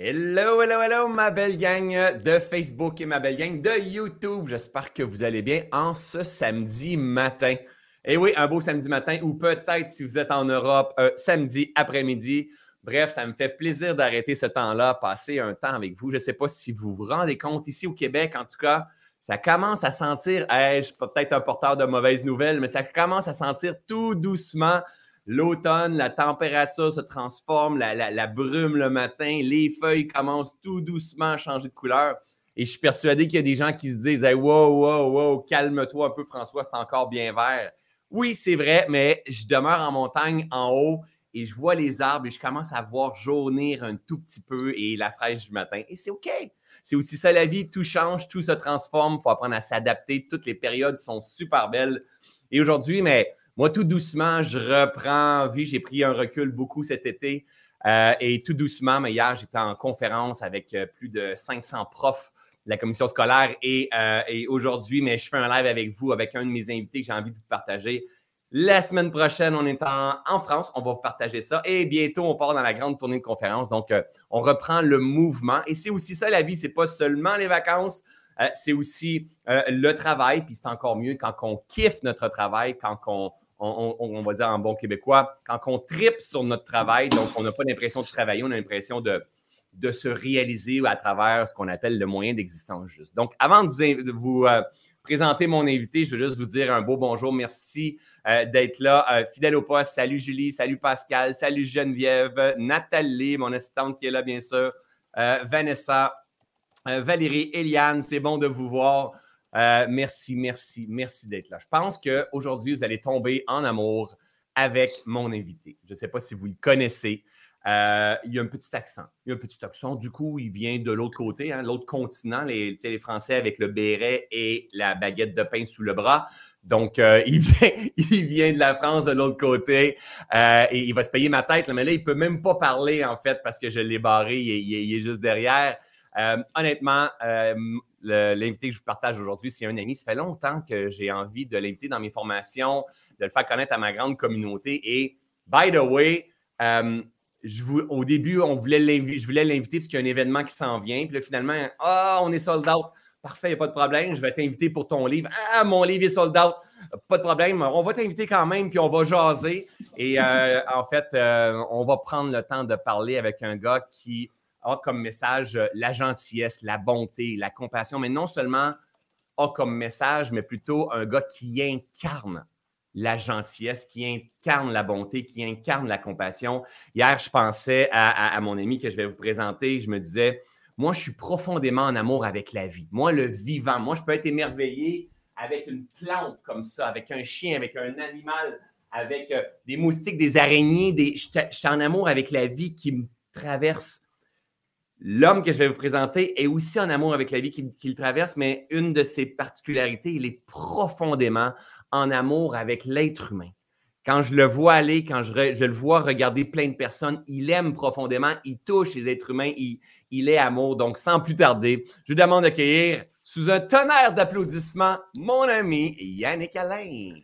Hello, hello, hello, ma belle gang de Facebook et ma belle gang de YouTube. J'espère que vous allez bien en ce samedi matin. Et oui, un beau samedi matin ou peut-être si vous êtes en Europe, samedi après-midi. Bref, ça me fait plaisir d'arrêter ce temps-là, passer un temps avec vous. Je ne sais pas si vous vous rendez compte ici au Québec, en tout cas, ça commence à sentir, hey, je suis peut-être un porteur de mauvaises nouvelles, mais ça commence à sentir tout doucement l'automne, la température se transforme, la, brume le matin, les feuilles commencent tout doucement à changer de couleur. Et je suis persuadé qu'il y a des gens qui se disent Wow, wow, wow, calme-toi un peu, François, c'est encore bien vert. Oui, c'est vrai, mais je demeure en montagne en haut et je vois les arbres et je commence à voir jaunir un tout petit peu et la fraîche du matin. Et c'est OK. C'est aussi ça la vie, tout change, tout se transforme, il faut apprendre à s'adapter, toutes les périodes sont super belles. Et aujourd'hui, mais moi, tout doucement, je reprends vie. J'ai pris un recul beaucoup cet été. Euh, et tout doucement, mais hier, j'étais en conférence avec euh, plus de 500 profs de la commission scolaire. Euh, et, aujourd'hui, mais je fais un live avec vous, avec un de mes invités que j'ai envie de vous partager. La semaine prochaine, on est en, France. On va vous partager ça. Et bientôt, on part dans la grande tournée de conférences. Donc, on reprend le mouvement. Et c'est aussi ça, la vie. Ce n'est pas seulement les vacances. c'est aussi le travail. Puis c'est encore mieux quand on kiffe notre travail, quand on, on, va dire en bon québécois, quand on tripe sur notre travail, donc on n'a pas l'impression de travailler, on a l'impression de, se réaliser à travers ce qu'on appelle le moyen d'existence juste. Donc, avant de vous, euh, présenter mon invité, je veux juste vous dire un beau bonjour. Merci euh, d'être là. Euh, fidèle au poste, salut Julie, salut Pascal, salut Geneviève, Nathalie, mon assistante qui est là, bien sûr, Vanessa, Valérie, Eliane, c'est bon de vous voir. Euh, merci, merci, merci d'être là. Je pense qu'aujourd'hui, vous allez tomber en amour avec mon invité. Je ne sais pas si vous le connaissez. Euh, il y a un petit accent. Il y a un petit accent. Du coup, il vient de l'autre côté, hein, l'autre continent, les, les, Français avec le béret et la baguette de pain sous le bras. Donc, euh, il, vient, il vient de la France de l'autre côté et il va se payer ma tête. mais là, il ne peut même pas parler, en fait, parce que je l'ai barré. il, est juste derrière. honnêtement, l'invité que je vous partage aujourd'hui, c'est un ami. Ça fait longtemps que j'ai envie de l'inviter dans mes formations, de le faire connaître à ma grande communauté. Et, by the way, euh, au début, on voulait je voulais l'inviter parce qu'il y a un événement qui s'en vient. Puis là, finalement, ah, on est sold out. Parfait, il n'y a pas de problème. Je vais t'inviter pour ton livre. Ah, mon livre est sold out. Pas de problème. On va t'inviter quand même, puis on va jaser. Et euh, en fait, euh, on va prendre le temps de parler avec un gars qui a comme message euh, la gentillesse, la bonté, la compassion, mais non seulement a comme message, mais plutôt un gars qui incarne la gentillesse, qui incarne la bonté, qui incarne la compassion. Hier, je pensais à, mon ami que je vais vous présenter. Je me disais, moi, je suis profondément en amour avec la vie. Moi, le vivant. Moi, je peux être émerveillé avec une plante comme ça, avec un chien, avec un animal, avec euh, des moustiques, des araignées. Des... Je, suis en amour avec la vie qui me traverse L'homme que je vais vous présenter est aussi en amour avec la vie qu'il traverse, mais une de ses particularités, il est profondément en amour avec l'être humain. Quand je le vois aller, quand je, le vois regarder plein de personnes, il aime profondément, il touche les êtres humains, il, est amour. Donc, sans plus tarder, je vous demande d'accueillir sous un tonnerre d'applaudissements mon ami Yannick Alain.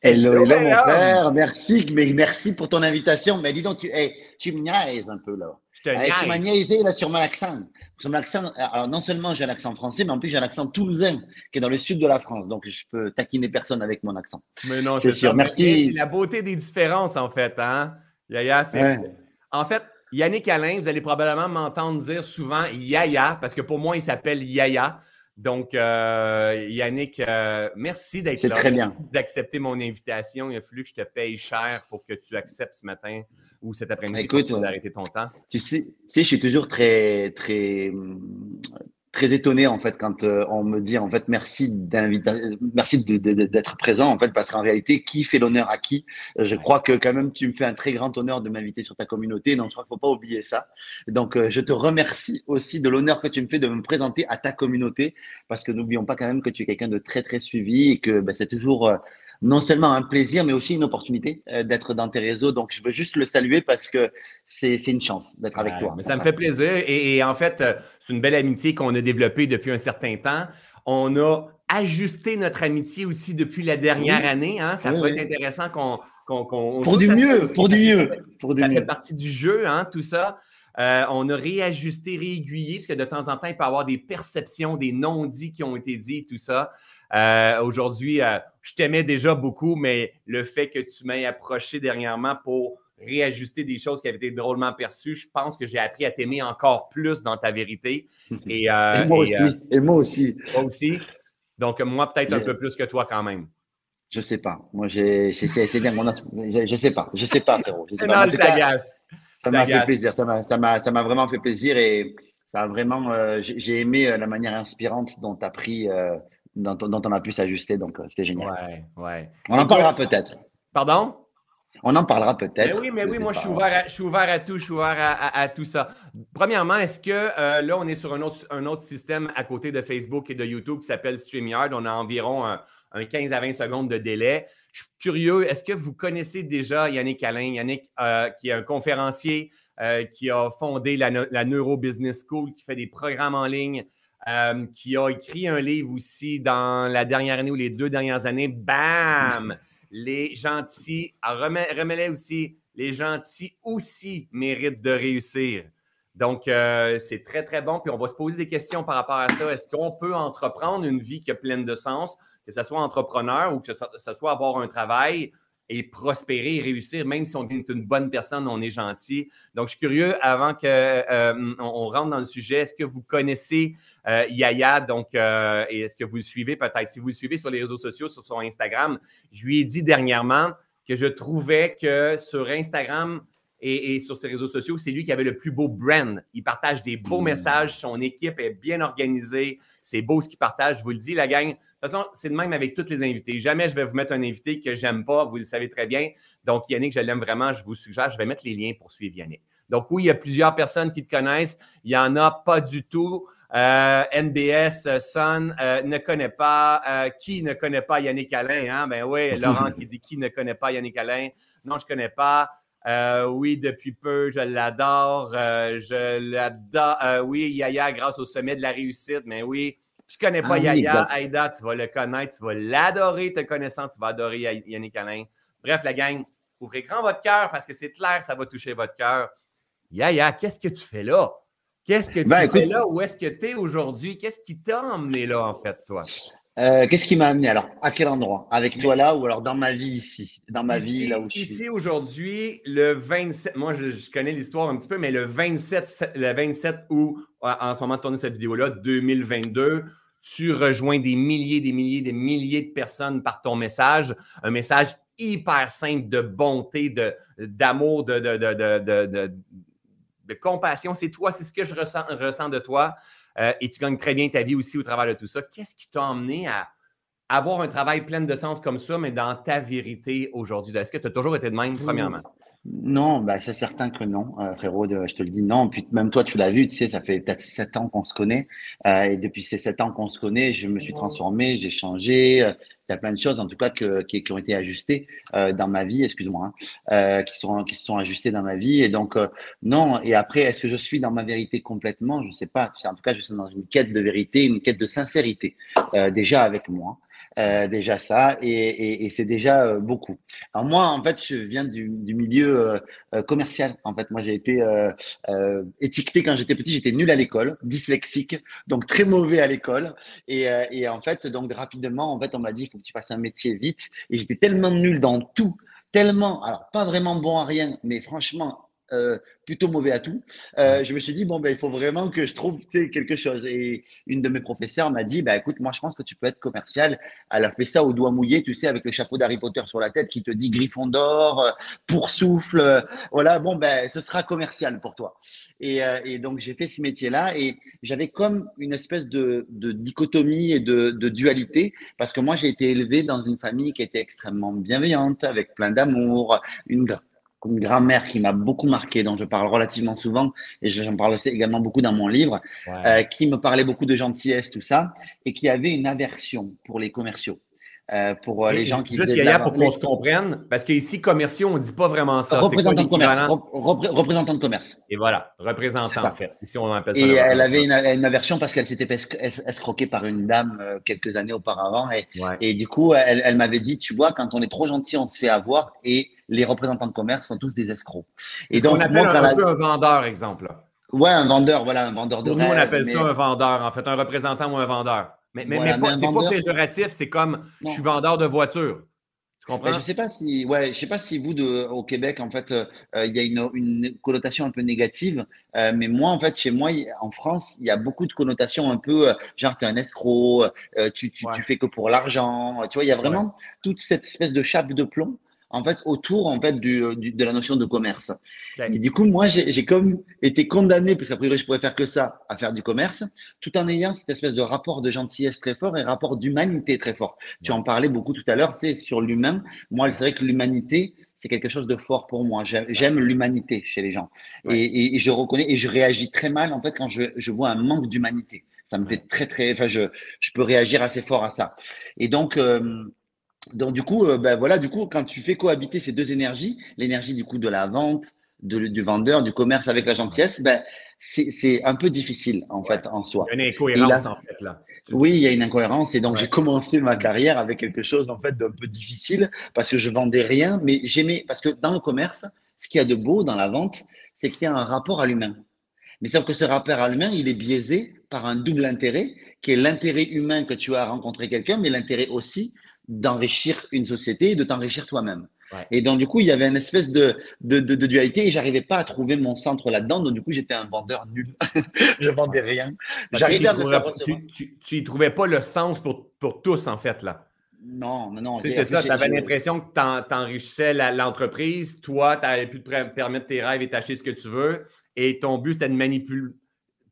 Hello, hello, mon frère. Merci, mais merci pour ton invitation. Mais dis donc, tu, tu me niaises un peu là. Tu m'as niaisé là sur mon accent. Sur mon accent, alors non seulement j'ai un accent français, mais en plus j'ai un accent toulousain qui est dans le sud de la France. Donc je peux taquiner personne avec mon accent. Mais non, c'est sûr. Merci. C'est la beauté des différences en fait, hein. Yaya, c'est. En fait, Yannick Alain, vous allez probablement m'entendre dire souvent Yaya, parce que pour moi, il s'appelle Yaya. Donc, euh, Yannick, euh, merci d'être là. Très bien. D'accepter mon invitation. Il a fallu que je te paye cher pour que tu acceptes ce matin ou cet après-midi pour d'arrêter ton temps. Tu sais, tu sais, je suis toujours très, très, très étonné en fait quand euh, on me dit en fait merci merci d'être présent en fait parce qu'en réalité qui fait l'honneur à qui? Je crois que quand même tu me fais un très grand honneur de m'inviter sur ta communauté donc je crois qu'il faut pas oublier ça. Donc euh, je te remercie aussi de l'honneur que tu me fais de me présenter à ta communauté parce que n'oublions pas quand même que tu es quelqu'un de très très suivi et que ben, c'est toujours euh, non seulement un plaisir, mais aussi une opportunité euh, d'être dans tes réseaux. Donc, je veux juste le saluer parce que c'est une chance d'être avec toi. Mais ça me fait plaisir. Et, en fait, euh, c'est une belle amitié qu'on a développée depuis un certain temps. On a ajusté notre amitié aussi depuis la dernière année. Hein. Ça peut être intéressant qu'on. pour, du mieux, pour du mieux, pour du ça fait partie du jeu, hein, tout ça. on a réajusté, réaiguillé, parce que de temps en temps, il peut y avoir des perceptions, des non-dits qui ont été dits, tout ça. Aujourd'hui, je t'aimais déjà beaucoup, mais le fait que tu m'aies approché dernièrement pour réajuster des choses qui avaient été drôlement perçues. Je pense que j'ai appris à t'aimer encore plus dans ta vérité. Et, euh, moi aussi. Euh, et moi aussi. Moi aussi. Donc, moi, peut-être un peu plus que toi quand même. Je sais pas. Moi, c'est bien. Mon je, je sais pas. Je sais pas, frérot. Je sais pas. ça m'a fait plaisir. Ça m'a vraiment fait plaisir et ça a vraiment. Euh, j'ai aimé la manière inspirante dont tu as pris, dont, dont, on a pu s'ajuster. Donc, c'était génial. Ouais, ouais. On en parlera peut-être. Pardon? On en parlera peut-être. Mais oui, mais oui, moi, je suis, ouvert à, je suis ouvert à tout, je suis ouvert à, tout ça. Premièrement, est-ce que euh, là, on est sur un autre, un autre système à côté de Facebook et de YouTube qui s'appelle StreamYard? On a environ un, 15 à 20 secondes de délai. Je suis curieux, est-ce que vous connaissez déjà Yannick Alain? Yannick, euh, qui est un conférencier, euh, qui a fondé la, la, Neuro Business School, qui fait des programmes en ligne, qui a écrit un livre aussi dans la dernière année ou les deux dernières années. Bam! les gentils, remets-les aussi, les gentils aussi méritent de réussir. Donc, euh, c'est très, très bon. Puis, on va se poser des questions par rapport à ça. Est-ce qu'on peut entreprendre une vie qui est pleine de sens, que ce soit entrepreneur ou que ce soit avoir un travail? Et prospérer et réussir, même si on est une bonne personne, on est gentil. Donc, je suis curieux, avant qu'on euh, on rentre dans le sujet, est-ce que vous connaissez euh, Yaya? Donc, euh, et est-ce que vous le suivez peut-être? Si vous le suivez sur les réseaux sociaux, sur son Instagram, je lui ai dit dernièrement que je trouvais que sur Instagram, et, sur ses réseaux sociaux, c'est lui qui avait le plus beau brand. Il partage des beaux mmh. messages, son équipe est bien organisée, c'est beau ce qu'il partage. Je vous le dis, la gang. De toute façon, c'est de même avec tous les invités. Jamais je vais vous mettre un invité que j'aime pas, vous le savez très bien. Donc, Yannick, je l'aime vraiment, je vous suggère, je vais mettre les liens pour suivre Yannick. Donc, oui, il y a plusieurs personnes qui te connaissent. Il n'y en a pas du tout. Euh, NBS, euh, Sun euh, ne connaît pas. qui ne connaît pas Yannick Alain? Hein? Ben oui, Laurent qui dit qui ne connaît pas Yannick Alain? Non, je ne connais pas. Euh, oui, depuis peu, je l'adore. Euh, je l'adore. Euh, oui, Yaya, grâce au sommet de la réussite. Mais oui, je ne connais pas ah Yaya. Aïda, tu vas le connaître. Tu vas l'adorer, te connaissant. Tu vas adorer Yannick Alain. Bref, la gang, ouvrez grand votre cœur parce que c'est clair, ça va toucher votre cœur. Yaya, qu'est-ce que tu fais là? Qu'est-ce que tu ben, fais là? Où est-ce que tu es aujourd'hui? Qu'est-ce qui t'a emmené là, en fait, toi? Euh, qu'est-ce qui m'a amené? Alors À quel endroit? Avec toi là ou alors dans ma vie ici? Dans ma vie là où je suis. Ici aujourd'hui, le 27, moi je, connais l'histoire un petit peu, mais le 27, le 27 août, en ce moment de tourner cette vidéo-là, 2022, tu rejoins des milliers, des milliers, des milliers de personnes par ton message. Un message hyper simple de bonté, de, d'amour, de, de, de, de compassion. C'est toi, c'est ce que je ressens, ressens de toi. Euh, et tu gagnes très bien ta vie aussi au travers de tout ça. Qu'est-ce qui t'a emmené à avoir un travail plein de sens comme ça, mais dans ta vérité aujourd'hui? Est-ce que tu as toujours été de même, premièrement? Non, bah, c'est certain que non, euh, frérot, je te le dis non. Puis même toi, tu l'as vu, tu sais, ça fait peut-être sept ans qu'on se connaît. Euh, et depuis ces sept ans qu'on se connaît, je me suis transformé, j'ai changé. Euh, il y a plein de choses, en tout cas, que, qui, qui ont été ajustées euh, dans ma vie, excuse-moi, hein, euh, qui, sont, qui se sont ajustées dans ma vie. Et donc, euh, non. Et après, est-ce que je suis dans ma vérité complètement? Je ne sais pas. En tout cas, je suis dans une quête de vérité, une quête de sincérité, déjà avec moi. Euh, déjà ça, et, c'est déjà euh, beaucoup. Alors moi, en fait, je viens du, milieu euh, commercial. En fait, moi, j'ai été étiqueté quand j'étais petit, j'étais nul à l'école, dyslexique, donc très mauvais à l'école. Et, et, en fait, donc rapidement, en fait, on m'a dit, il faut que tu fasses un métier vite. Et j'étais tellement nul dans tout, tellement, alors pas vraiment bon à rien, mais franchement euh, plutôt mauvais à tout. Euh, je me suis dit, bon, ben, il faut vraiment que je trouve quelque chose. Et une de mes professeurs m'a dit, bah, écoute, moi, je pense que tu peux être commercial. Elle a fait ça au doigt mouillé, tu sais, avec le chapeau d'Harry Potter sur la tête qui te dit Griffon d'or, euh, souffle voilà, bon, ben, ce sera commercial pour toi. Et, et donc, j'ai fait ce métier-là et j'avais comme une espèce de, de dichotomie et de, de, dualité parce que moi, j'ai été élevé dans une famille qui était extrêmement bienveillante, avec plein d'amour, une une grand-mère qui m'a beaucoup marqué, dont je parle relativement souvent, et j'en parle aussi également beaucoup dans mon livre, euh, qui me parlait beaucoup de gentillesse, tout ça, et qui avait une aversion pour les commerciaux. Euh, pour euh, les gens qui Juste Yaya, pour qu'on se comprenne, parce qu'ici, commerciaux, on ne dit pas vraiment ça. Représentant de commerce. représentant de commerce. Et voilà, représentant, en fait. Ici, on appelle ça et elle avait une, aversion parce qu'elle s'était escroquée par une dame quelques années auparavant. Et, et du coup, elle, elle m'avait dit, tu vois, quand on est trop gentil, on se fait avoir. Et les représentants de commerce sont tous des escrocs. Et donc, on appelle un, peu un vendeur, exemple. Ouais, un vendeur, voilà, un vendeur de Nous, on appelle ça un vendeur, en fait, un représentant ou un vendeur. Mais, mais, mais, c'est pas péjoratif, c'est comme je suis vendeur de voitures. Tu comprends? je sais pas si, ouais, je sais pas si vous de, au Québec, en fait, euh, il y a une, une, connotation un peu négative. Euh, mais moi, en fait, chez moi, en France, il y a beaucoup de connotations un peu, euh, genre, tu es un escroc, tu, tu, tu, fais que pour l'argent. Tu vois, il y a vraiment toute cette espèce de chape de plomb en fait autour en fait du, de la notion de commerce. Et du coup, moi, j'ai comme été condamné, parce qu'a priori, je pourrais faire que ça, à faire du commerce, tout en ayant cette espèce de rapport de gentillesse très fort et rapport d'humanité très fort. Tu en parlais beaucoup tout à l'heure, c'est sur l'humain. Moi, c'est vrai que l'humanité, c'est quelque chose de fort pour moi. J'aime l'humanité chez les gens. Et, et, je reconnais et je réagis très mal en fait quand je, je vois un manque d'humanité. Ça me fait très très. Enfin, je, je peux réagir assez fort à ça. Et donc, euh, donc du coup, euh, ben voilà, du coup, quand tu fais cohabiter ces deux énergies, l'énergie du coup de la vente, du vendeur, du commerce avec la gentillesse, ben c'est un peu difficile en fait en soi. Il y a une incohérence en fait là. Oui, il y a une incohérence et donc j'ai commencé ma carrière avec quelque chose en fait d'un peu difficile parce que je vendais rien, mais j'aimais parce que dans le commerce, ce qu'il y a de beau dans la vente, c'est qu'il y a un rapport à l'humain. Mais sauf que ce rapport à l'humain, il est biaisé par un double intérêt, qui est l'intérêt humain que tu as à rencontrer quelqu'un, mais l'intérêt aussi d'enrichir une société et de t'enrichir toi-même. Et donc, du coup, il y avait une espèce de, de, de, de dualité et j'arrivais pas à trouver mon centre là-dedans. Donc, du coup, j'étais un vendeur nul. je vendais rien. J'arrivais à me faire tu, tu, tu, y trouvais pas le sens pour, pour tous, en fait, là. Non, non, non. C'est ça, tu avais l'impression que tu enrichissais l'entreprise. Toi, tu avais pu te permettre tes rêves et t'acheter ce que tu veux. Et ton but, c'était de manipuler,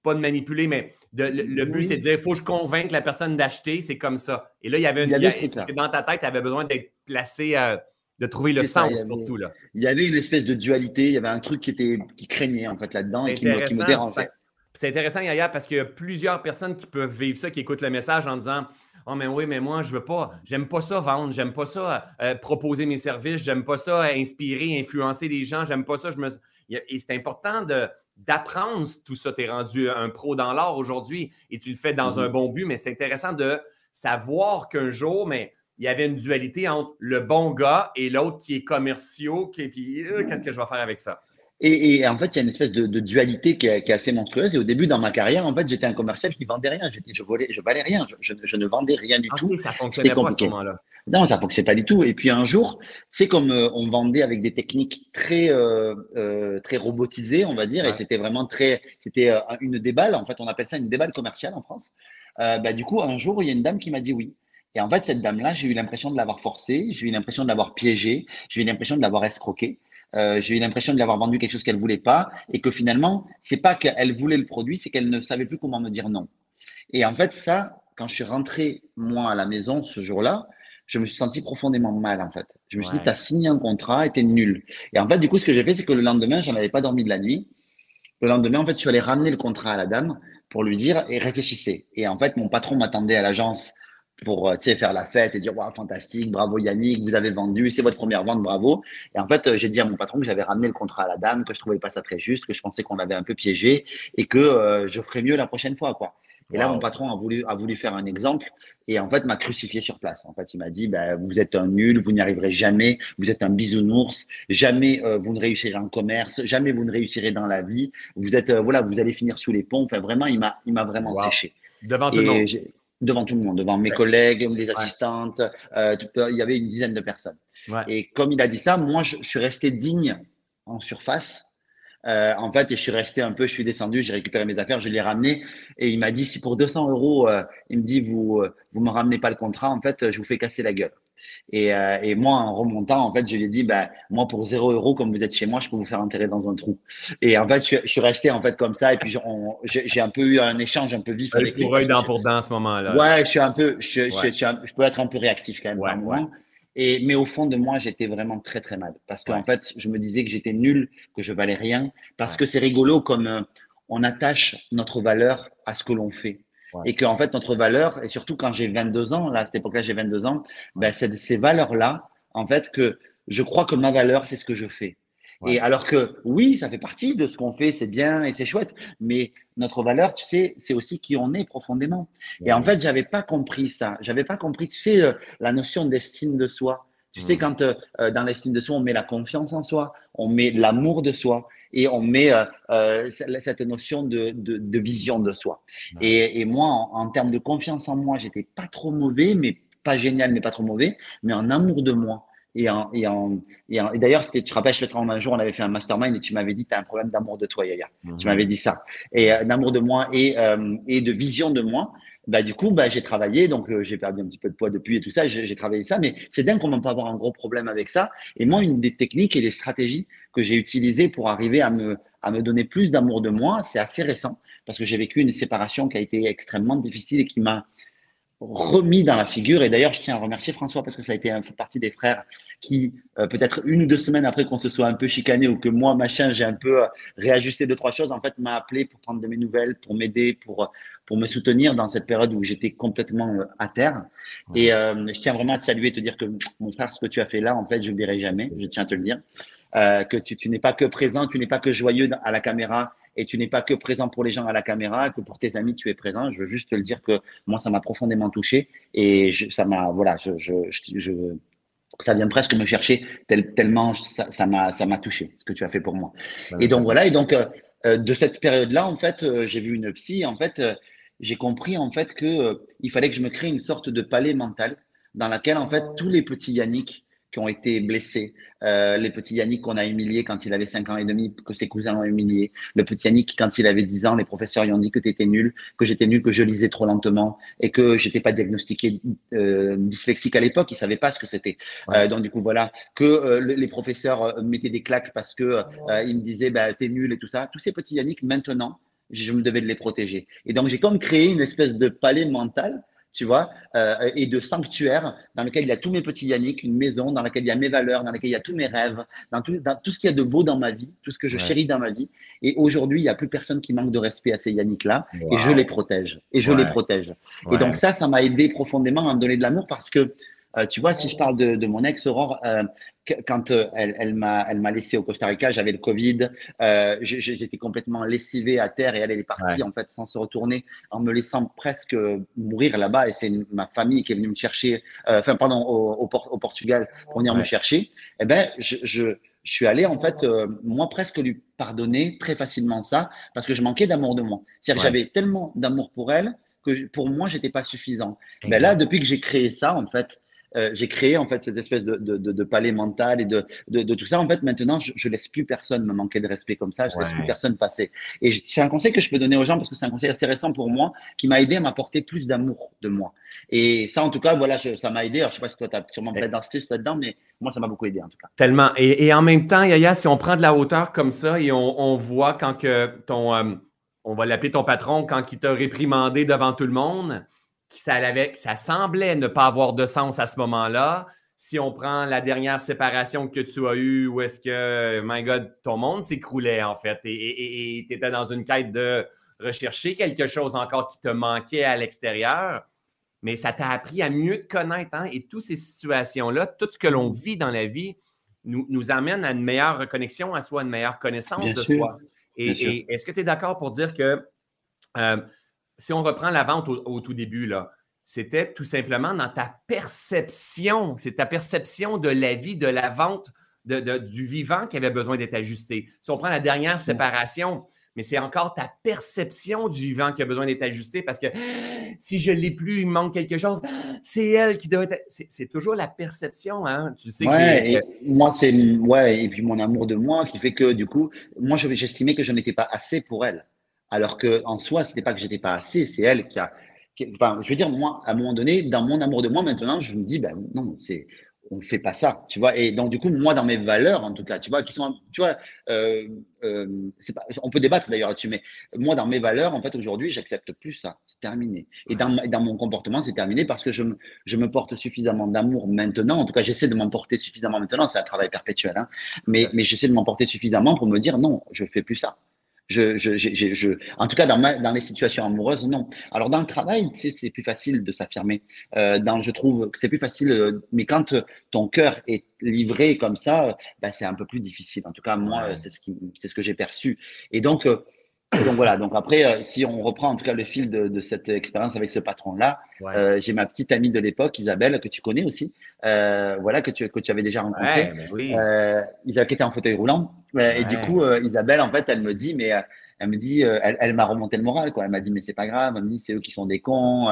pas de manipuler, mais le, but, c'est de dire, il faut que je convainque la personne d'acheter, c'est comme ça. Et là, il y avait une. Il dans ta tête, tu avais besoin d'être placé, euh, de trouver le sens pour tout. Là. Il y avait une espèce de dualité, il y avait un truc qui, était, qui craignait en fait là-dedans et qui me, qui me, dérangeait. C'est intéressant, Yaya, parce qu'il y a plusieurs personnes qui peuvent vivre ça, qui écoutent le message en disant Oh, mais oui, mais moi, je veux pas, j'aime pas ça vendre, j'aime pas ça euh, proposer mes services, j'aime pas ça inspirer, influencer les gens, j'aime pas ça. Je me... Et c'est important de d'apprendre tout ça. Tu es rendu un pro dans l'art aujourd'hui et tu le fais dans un mhm. bon but, mais c'est intéressant de savoir qu'un jour, mais il y avait une dualité entre le bon gars et l'autre qui est commerciaux, qui, puis euh, qu'est-ce que je vais faire avec ça? Et, en fait, il y a une espèce de, dualité qui est, assez monstrueuse. Et au début, dans ma carrière, en fait, j'étais un commercial qui vendait rien. Je volais, je valais rien. Je, ne vendais rien du tout. Ça fonctionnait pas à ce moment-là. Non, ça fonctionnait pas du tout. Et puis un jour, c'est comme euh, on vendait avec des techniques très euh, euh, très robotisées, on va dire, et c'était vraiment très, c'était une déballe. En fait, on appelle ça une déballe commerciale en France. bah, du coup, un jour, il y a une dame qui m'a dit oui. Et en fait, cette dame-là, j'ai eu l'impression de l'avoir forcée, j'ai eu l'impression de l'avoir piégée, j'ai eu l'impression de l'avoir escroquée. Euh, j'ai eu l'impression de lui avoir vendu quelque chose qu'elle voulait pas et que finalement, c'est pas qu'elle voulait le produit, c'est qu'elle ne savait plus comment me dire non. Et en fait, ça, quand je suis rentré, moi, à la maison ce jour-là, je me suis senti profondément mal, en fait. Je me suis dit, tu as signé un contrat et t'es nul. Et en fait, du coup, ce que j'ai fait, c'est que le lendemain, j'en avais pas dormi de la nuit. Le lendemain, en fait, je suis allé ramener le contrat à la dame pour lui dire et réfléchissez. Et en fait, mon patron m'attendait à l'agence pour euh, faire la fête et dire wow, fantastique, bravo Yannick, vous avez vendu, c'est votre première vente, bravo. Et en fait, euh, j'ai dit à mon patron que j'avais ramené le contrat à la dame, que je trouvais pas ça très juste, que je pensais qu'on l'avait un peu piégé et que euh, je ferais mieux la prochaine fois, quoi. Et là, mon patron a voulu, a voulu faire un exemple et en fait m'a crucifié sur place. En fait, il m'a dit bah, Vous êtes un nul, vous n'y arriverez jamais, vous êtes un bisounours, jamais vous ne réussirez en commerce, jamais vous ne réussirez dans la vie, vous êtes, voilà, vous allez finir sous les ponts. Enfin, vraiment, il m'a, il m'a vraiment séché. Devant tout le monde devant tout le monde, devant mes collègues, les assistantes, euh, il y avait une dizaine de personnes. Et comme il a dit ça, moi, je, suis resté digne en surface. Euh, en fait, et je suis resté un peu, je suis descendu, j'ai récupéré mes affaires, je les ai ramenées, et il m'a dit si pour 200 euros, euh, il me dit vous vous me ramenez pas le contrat, en fait, je vous fais casser la gueule. Et, euh, et, moi, en remontant, en fait, je lui ai dit, bah, moi, pour zéro euro, comme vous êtes chez moi, je peux vous faire enterrer dans un trou. Et en fait, je, je suis resté en fait comme ça. Et puis, j'ai un peu eu un échange un peu vif avec lui. Pour œil pour dans ce moment-là. Ouais, je suis un peu, je, je, je, peux être un peu réactif quand même. Ouais, Et, mais au fond de moi, j'étais vraiment très, très mal. Parce qu'en fait, je me disais que j'étais nul, que je valais rien. Parce que c'est rigolo comme euh, on attache notre valeur à ce que l'on fait. Et que en fait, notre valeur, et surtout quand j'ai 22 ans, là, à cette époque-là, j'ai 22 ans, ben, c'est ces valeurs-là, en fait, que je crois que ma valeur, c'est ce que je fais. Et alors que oui, ça fait partie de ce qu'on fait, c'est bien et c'est chouette, mais notre valeur, tu sais, c'est aussi qui on est profondément. Et en fait, j'avais pas compris ça. J'avais pas compris, tu sais, euh, la notion d'estime de soi. Tu sais, quand euh, euh, dans l'estime de soi, on met la confiance en soi, on met l'amour de soi. Et on met euh, cette notion de, de, de, vision de soi. Et, et, moi, en, en, termes de confiance en moi, j'étais pas trop mauvais, mais pas génial, mais pas trop mauvais, mais en amour de moi. Et, en, et, en, et, et d'ailleurs, tu te rappelles, un jour, on avait fait un mastermind et tu m'avais dit, tu as un problème d'amour de toi, Yaya. Tu mhm. m'avais dit ça. Et d'amour de moi et, et de vision de moi bah, du coup, bah, j'ai travaillé, donc euh, j'ai perdu un petit peu de poids depuis et tout ça, j'ai travaillé ça, mais c'est dingue qu'on peut avoir un gros problème avec ça. Et moi, une des techniques et des stratégies que j'ai utilisées pour arriver à me, à me donner plus d'amour de moi, c'est assez récent, parce que j'ai vécu une séparation qui a été extrêmement difficile et qui m'a remis dans la figure. Et d'ailleurs, je tiens à remercier François parce que ça a été un partie des frères qui, euh, peut-être une ou deux semaines après qu'on se soit un peu chicané ou que moi, machin, j'ai un peu euh, réajusté deux, trois choses, en fait, m'a appelé pour prendre de mes nouvelles, pour m'aider, pour, pour me soutenir dans cette période où j'étais complètement euh, à terre. Et je tiens vraiment à te saluer, te dire que mon frère, ce que tu as fait là, en fait, je verrai jamais, je tiens à te le dire. que tu, tu n'es pas que présent, tu n'es pas que joyeux à la caméra, et tu n'es pas que présent pour les gens à la caméra, que pour tes amis tu es présent. Je veux juste te le dire que moi ça m'a profondément touché et ça m'a voilà, je, je, je, ça vient presque me chercher tellement ça m'a ça m'a touché ce que tu as fait pour moi. et donc voilà et donc euh, euh, de cette période-là en fait euh, j'ai vu une psy en fait j'ai compris en fait que il fallait que je me crée une sorte de palais mental dans laquelle en fait tous les petits Yannick qui ont été blessés, euh, les petits Yannick qu'on a humilié quand il avait 5 ans et demi, que ses cousins ont humilié, le petit Yannick quand il avait 10 ans, les professeurs lui ont dit que tu étais nul, que j'étais nul, que je lisais trop lentement et que j'étais pas diagnostiqué euh, dyslexique à l'époque, ils savaient pas ce que c'était. Euh, donc du coup voilà, que les professeurs mettaient des claques parce que ils me disaient bah t'es nul et tout ça. Tous ces petits Yannick maintenant, je me devais de les protéger. Et donc j'ai comme créé une espèce de palais mental tu vois, euh, et de sanctuaire dans lequel il y a tous mes petits Yannick, une maison dans laquelle il y a mes valeurs, dans laquelle il y a tous mes rêves, dans tout, dans tout ce qu'il y a de beau dans ma vie, tout ce que je chéris dans ma vie. Et aujourd'hui, il n'y a plus personne qui manque de respect à ces Yannick-là, et je les protège. Et je les protège. Et donc ça, ça m'a aidé profondément à me donner de l'amour parce que euh, tu vois, si je parle de, de mon ex Aurore, euh, quand euh, elle, elle m'a elle m'a laissé au Costa Rica, j'avais le Covid, euh, j'étais complètement lessivé à terre et elle, elle est partie en fait sans se retourner, en me laissant presque mourir là-bas. Et c'est ma famille qui est venue me chercher, euh, enfin pardon, au, au, au, Portugal pour venir me chercher. Eh ben, je, je je suis allé en fait, moi presque lui pardonner très facilement ça parce que je manquais d'amour de moi. C'est-à-dire que j'avais tellement d'amour pour elle que pour moi j'étais pas suffisant. Mais ben là, depuis que j'ai créé ça en fait, euh, j'ai créé en fait cette espèce de, de, de, palais mental et de, de, tout ça. En fait, maintenant, je, je laisse plus personne me manquer de respect comme ça. Je laisse plus personne passer. Et c'est un conseil que je peux donner aux gens parce que c'est un conseil assez récent pour moi qui m'a aidé à m'apporter plus d'amour de moi. Et ça, en tout cas, voilà, ça m'a aidé. Alors, je sais pas si toi, tu as sûrement plein d'astuces là-dedans, mais moi, ça m'a beaucoup aidé en tout cas. Tellement. Et, et, en même temps, Yaya, si on prend de la hauteur comme ça et on, on voit quand que ton, euh, on va l'appeler ton patron, quand il t'a réprimandé devant tout le monde, ça, avait, ça semblait ne pas avoir de sens à ce moment-là. Si on prend la dernière séparation que tu as eue, où est-ce que, my God, ton monde s'écroulait en fait et tu étais dans une quête de rechercher quelque chose encore qui te manquait à l'extérieur. Mais ça t'a appris à mieux te connaître. Hein? Et toutes ces situations-là, tout ce que l'on vit dans la vie, nous, nous amène à une meilleure reconnexion à soi, une meilleure connaissance de soi. Et, est-ce que tu es d'accord pour dire que euh, si on reprend la vente au, tout début, là, c'était tout simplement dans ta perception, c'est ta perception de la vie, de la vente, de, du vivant qui avait besoin d'être ajusté. Si on prend la dernière séparation, mais c'est encore ta perception du vivant qui a besoin d'être ajustée parce que si je ne l'ai plus, il me manque quelque chose. C'est elle qui doit être. C'est toujours la perception, hein. Tu sais ouais, moi, c'est. Ouais, et puis mon amour de moi qui fait que, du coup, moi, j'estimais que je n'étais pas assez pour elle. Alors que en soi, ce n'était pas que j'étais pas assez, c'est elle qui a. enfin, je veux dire, moi, à un moment donné, dans mon amour de moi, maintenant, je me dis, ben non, c'est, on ne fait pas ça, tu vois. Et donc, du coup, moi, dans mes valeurs, en tout cas, tu vois, qui sont, tu vois, euh, euh, pas, on peut débattre d'ailleurs là-dessus, mais moi, dans mes valeurs, en fait, aujourd'hui, j'accepte plus ça. C'est terminé. Et dans, dans mon comportement, c'est terminé parce que je me, je me porte suffisamment d'amour maintenant. En tout cas, j'essaie de m'emporter suffisamment maintenant. C'est un travail perpétuel, hein. Mais, mais j'essaie de m'emporter suffisamment pour me dire, non, je fais plus ça. Je, je, je, je, en tout cas, dans, ma, dans les situations amoureuses, non. Alors, dans le travail, tu sais, c'est plus facile de s'affirmer. Euh, dans, je trouve que c'est plus facile, euh, mais quand ton cœur est livré comme ça, ben, c'est un peu plus difficile. En tout cas, moi, c'est ce, qui, c'est ce que j'ai perçu. Et donc, donc voilà, donc après, euh, si on reprend en tout cas le fil de, cette expérience avec ce patron-là, euh, j'ai ma petite amie de l'époque, Isabelle, que tu connais aussi, euh, voilà, que tu, que tu avais déjà rencontré, Isabelle qui était en fauteuil roulant. Et du coup, Isabelle, en fait, elle me dit, mais elle me dit, elle, m'a remonté le moral, quoi. Elle m'a dit, mais c'est pas grave. Elle me dit, c'est eux qui sont des cons.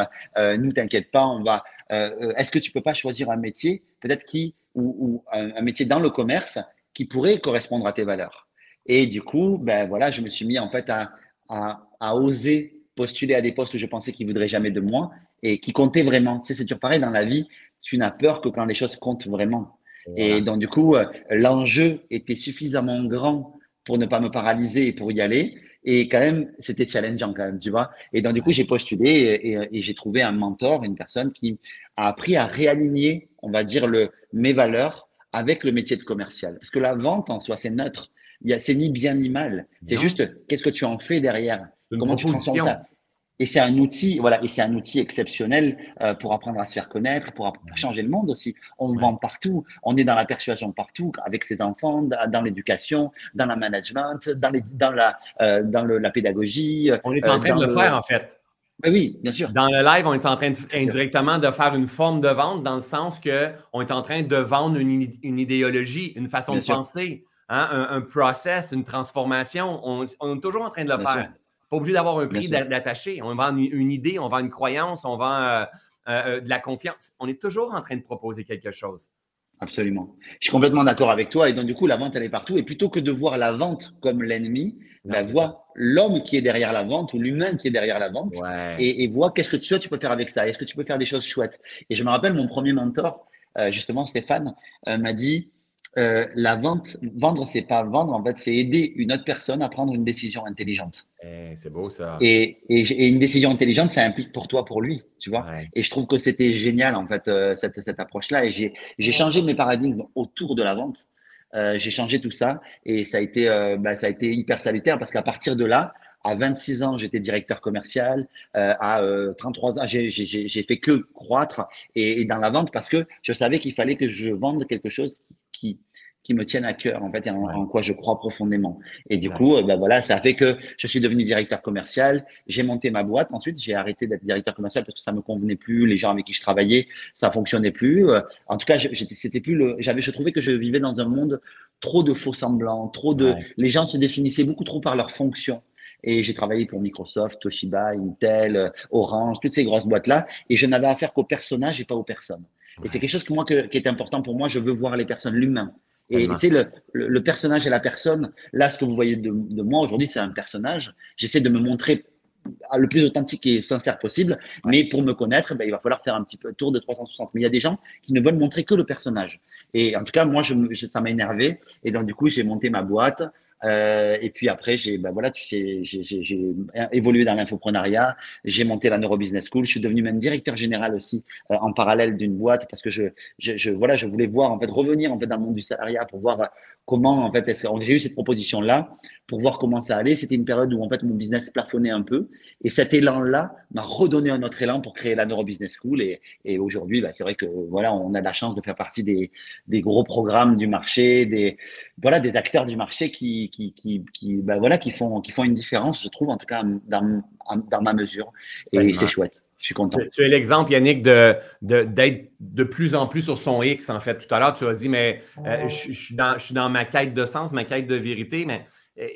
nous, t'inquiète pas, on va. Est-ce que tu peux pas choisir un métier, peut-être qui, ou, un, métier dans le commerce qui pourrait correspondre à tes valeurs? Et du coup, ben voilà, je me suis mis en fait à, à, à oser postuler à des postes où je pensais qu'ils voudraient jamais de moi et qui comptaient vraiment. Tu sais, c'est toujours pareil dans la vie. Tu n'as peur que quand les choses comptent vraiment. Et donc, du coup, euh, l'enjeu était suffisamment grand pour ne pas me paralyser et pour y aller. Et quand même, c'était challengeant quand même, tu vois. Et donc, du coup, j'ai postulé et, et, j'ai trouvé un mentor, une personne qui a appris à réaligner, on va dire, le, mes valeurs avec le métier de commercial. Parce que la vente en soi, c'est neutre c'est ni bien ni mal. C'est juste qu'est-ce que tu en fais derrière? Comment tu transformes ça? Et c'est un outil, voilà, et c'est un outil exceptionnel euh, pour apprendre à se faire connaître, pour, changer le monde aussi. On vend partout, on est dans la persuasion partout, avec ses enfants, dans l'éducation, dans la management, dans, les, dans la, euh, dans le, la pédagogie. On est en euh, train de le, faire en fait. Oui, bien sûr. Dans le live, on est en train de, indirectement de faire une forme de vente dans le sens qu'on est en train de vendre une, une idéologie, une façon de penser. Hein, un, process, une transformation. On, est toujours en train de le faire. Pas obligé d'avoir un prix d'attacher. On vend une, idée, on vend une croyance, on vend euh, euh, euh, de la confiance. On est toujours en train de proposer quelque chose. Absolument. Je suis complètement d'accord avec toi. Et donc, du coup, la vente, elle est partout. Et plutôt que de voir la vente comme l'ennemi, ben, vois l'homme qui est derrière la vente ou l'humain qui est derrière la vente et, vois qu'est-ce que tu, tu peux faire avec ça. Est-ce que tu peux faire des choses chouettes? Et je me rappelle, mon premier mentor, justement, Stéphane, m'a dit euh, la vente, vendre, c'est pas vendre, en fait, c'est aider une autre personne à prendre une décision intelligente. Eh, c'est beau ça. Et, et, une décision intelligente, ça implique pour toi, pour lui, tu vois. Et je trouve que c'était génial, en fait, euh, cette, cette approche-là. Et j'ai changé mes paradigmes autour de la vente. Euh, j'ai changé tout ça et ça a été, euh, bah, ça a été hyper salutaire parce qu'à partir de là, à 26 ans, j'étais directeur commercial. Euh, à 33 ans, j'ai fait que croître et, et, dans la vente parce que je savais qu'il fallait que je vende quelque chose qui, qui me tiennent à cœur en fait et en, quoi je crois profondément. Et du coup, ben voilà, ça a fait que je suis devenu directeur commercial. J'ai monté ma boîte. Ensuite, j'ai arrêté d'être directeur commercial parce que ça me convenait plus. Les gens avec qui je travaillais, ça fonctionnait plus. Euh, en tout cas, c'était plus le. J'avais, je trouvais que je vivais dans un monde trop de faux semblants, trop de. Les gens se définissaient beaucoup trop par leur fonction. Et j'ai travaillé pour Microsoft, Toshiba, Intel, euh, Orange, toutes ces grosses boîtes-là. Et je n'avais affaire qu'aux personnages et pas aux personnes. Et c'est quelque chose que moi, qui est important pour moi. Je veux voir les personnes, l'humain. Et tu sais, le, le, personnage et la personne, là, ce que vous voyez de, de moi aujourd'hui, c'est un personnage. J'essaie de me montrer le plus authentique et sincère possible, mais pour me connaître, ben, il va falloir faire un petit peu tour de 360. Mais il y a des gens qui ne veulent montrer que le personnage. Et en tout cas, moi, je, ça m'a énervé. Et donc, du coup, j'ai monté ma boîte. Euh, et puis après, j'ai, ben voilà, tu sais, j'ai évolué dans l'infoprenariat, j'ai monté la Neurobusiness School, je suis devenu même directeur général aussi euh, en parallèle d'une boîte parce que je, je, je, voilà, je voulais voir en fait revenir en fait dans le monde du salariat pour voir comment en fait est-ce j'ai eu cette proposition là pour voir comment ça allait. C'était une période où en fait mon business plafonnait un peu et cet élan là m'a redonné un autre élan pour créer la Neuro Business School et, et aujourd'hui bah, c'est vrai que voilà on a la chance de faire partie des, des gros programmes du marché, des voilà des acteurs du marché qui qui qui, qui bah, voilà qui font qui font une différence je trouve en tout cas dans, dans ma mesure et c'est chouette. Je suis content. Tu, es l'exemple, Yannick, d'être de, d'être de, plus en plus sur son X, en fait. Tout à l'heure, tu as dit, mais euh, je, suis dans, je, suis dans, ma quête de sens, ma quête de vérité, mais euh,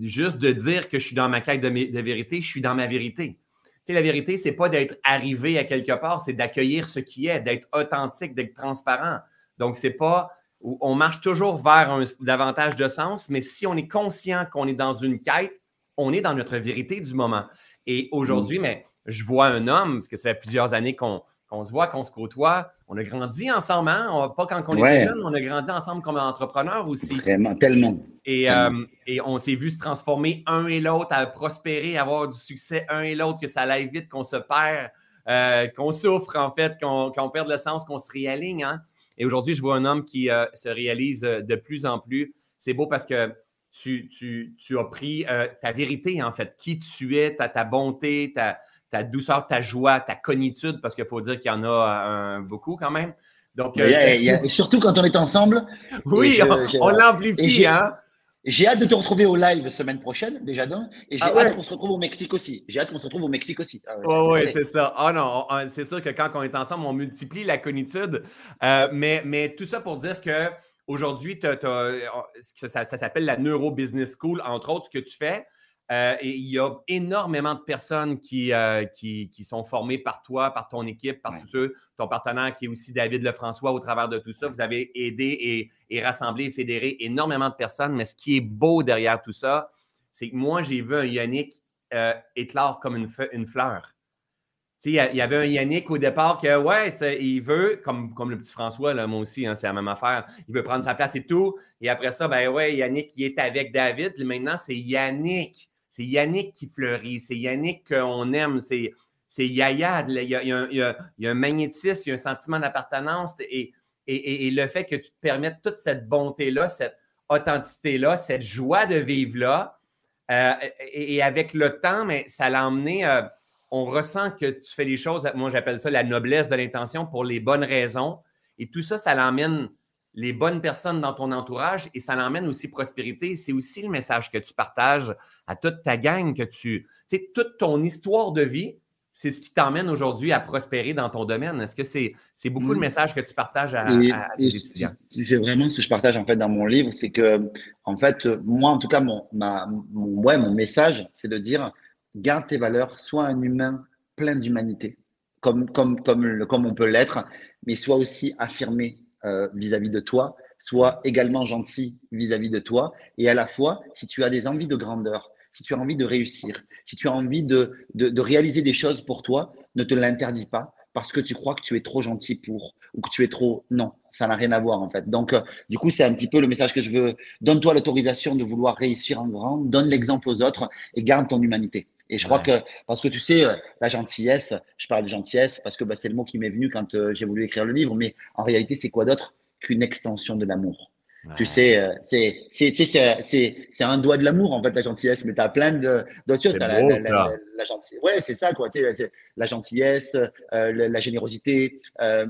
juste de dire que je suis dans ma quête de, de vérité, je suis dans ma vérité. sais, la vérité, c'est pas d'être arrivé à quelque part, c'est d'accueillir ce qui est, d'être authentique, d'être transparent. Donc, c'est pas. On marche toujours vers un, davantage de sens, mais si on est conscient qu'on est dans une quête, on est dans notre vérité du moment. Et aujourd'hui, mm. mais je vois un homme, parce que ça fait plusieurs années qu'on se voit, qu'on se côtoie. On a grandi ensemble, hein? pas quand on était jeune, on a grandi ensemble comme entrepreneurs aussi. Vraiment, tellement. Et, euh, et on s'est vu se transformer un et l'autre, à prospérer, avoir du succès un et l'autre, que ça aille vite, qu'on se perd, euh, qu'on souffre en fait, qu'on perd le sens, qu'on se réaligne. Hein? Et aujourd'hui, je vois un homme qui euh, se réalise de plus en plus. C'est beau parce que tu, tu, tu as pris ta vérité, en fait, qui tu es, ta, ta bonté, ta, ta douceur, ta joie, ta cognitude, parce qu'il faut dire qu'il y en a beaucoup quand même. Donc, euh, surtout quand on est ensemble. Oui, on, l'amplifie, hein? J'ai hâte de te retrouver au live semaine prochaine, déjà d'un. Et j'ai ah hâte qu'on se retrouve au Mexique aussi. J'ai hâte qu'on se retrouve au Mexique aussi. Ah oui, c'est ça. Ah non, c'est sûr que quand on est ensemble, on multiplie la cognitude. Euh, mais, mais tout ça pour dire que aujourd'hui, ça, ça s'appelle la Neuro Business School, entre autres, ce que tu fais. Euh, et il y a énormément de personnes euh, qui, qui, sont formées par toi, par ton équipe, par tous ceux, ton partenaire qui est aussi David Lefrançois au travers de tout ça. Vous avez aidé et, rassemblé et fédéré énormément de personnes. Mais ce qui est beau derrière tout ça, c'est que moi, j'ai vu un Yannick euh, éclore comme une, une fleur. Il y, avait un Yannick au départ que, ouais, il veut, comme, comme le petit François, là, moi aussi, hein, c'est la même affaire. Il veut prendre sa place et tout. Et après ça, ben ouais, Yannick, il est avec David. Maintenant, c'est Yannick c'est Yannick qui fleurit, c'est Yannick qu'on aime, c'est, c'est Yaya. Il y, a, un magnétisme, il y a un sentiment d'appartenance et, et, le fait que tu te permettes toute cette bonté-là, cette authenticité-là, cette joie de vivre-là. Euh, et, avec le temps, mais ça l'a emmené. Euh, on ressent que tu fais les choses, moi j'appelle ça la noblesse de l'intention pour les bonnes raisons. Et tout ça, ça l'emmène les bonnes personnes dans ton entourage et ça l'emmène aussi prospérité. C'est aussi le message que tu partages à toute ta gang, que tu, tu sais, toute ton histoire de vie, c'est ce qui t'emmène aujourd'hui à prospérer dans ton domaine. Est-ce que c'est beaucoup le message que tu partages à, tes étudiants? C'est vraiment ce que je partage en fait dans mon livre, c'est que en fait, moi en tout cas, mon, ma, mon, ouais, mon message, c'est de dire garde tes valeurs, sois un humain plein d'humanité, comme, comme, comme, comme on peut l'être, mais sois aussi affirmé euh, vis-à-vis de toi, sois également gentil vis-à-vis de toi. Et à la fois, si tu as des envies de grandeur, si tu as envie de réussir, si tu as envie de, de, réaliser des choses pour toi, ne te l'interdis pas parce que tu crois que tu es trop gentil pour ou que tu es trop. Non, ça n'a rien à voir en fait. Donc, euh, du coup, c'est un petit peu le message que je veux. Donne-toi l'autorisation de vouloir réussir en grand, donne l'exemple aux autres et garde ton humanité. Et je crois que, parce que tu sais, euh, la gentillesse, je parle de gentillesse parce que bah, c'est le mot qui m'est venu quand euh, j'ai voulu écrire le livre, mais en réalité, c'est quoi d'autre qu'une extension de l'amour? Tu sais, euh, c'est c'est un doigt de l'amour, en fait, la gentillesse, mais tu as plein d'autres choses. la, la, la, gentillesse. Ouais, c'est ça, quoi. Tu sais, la gentillesse, la, générosité,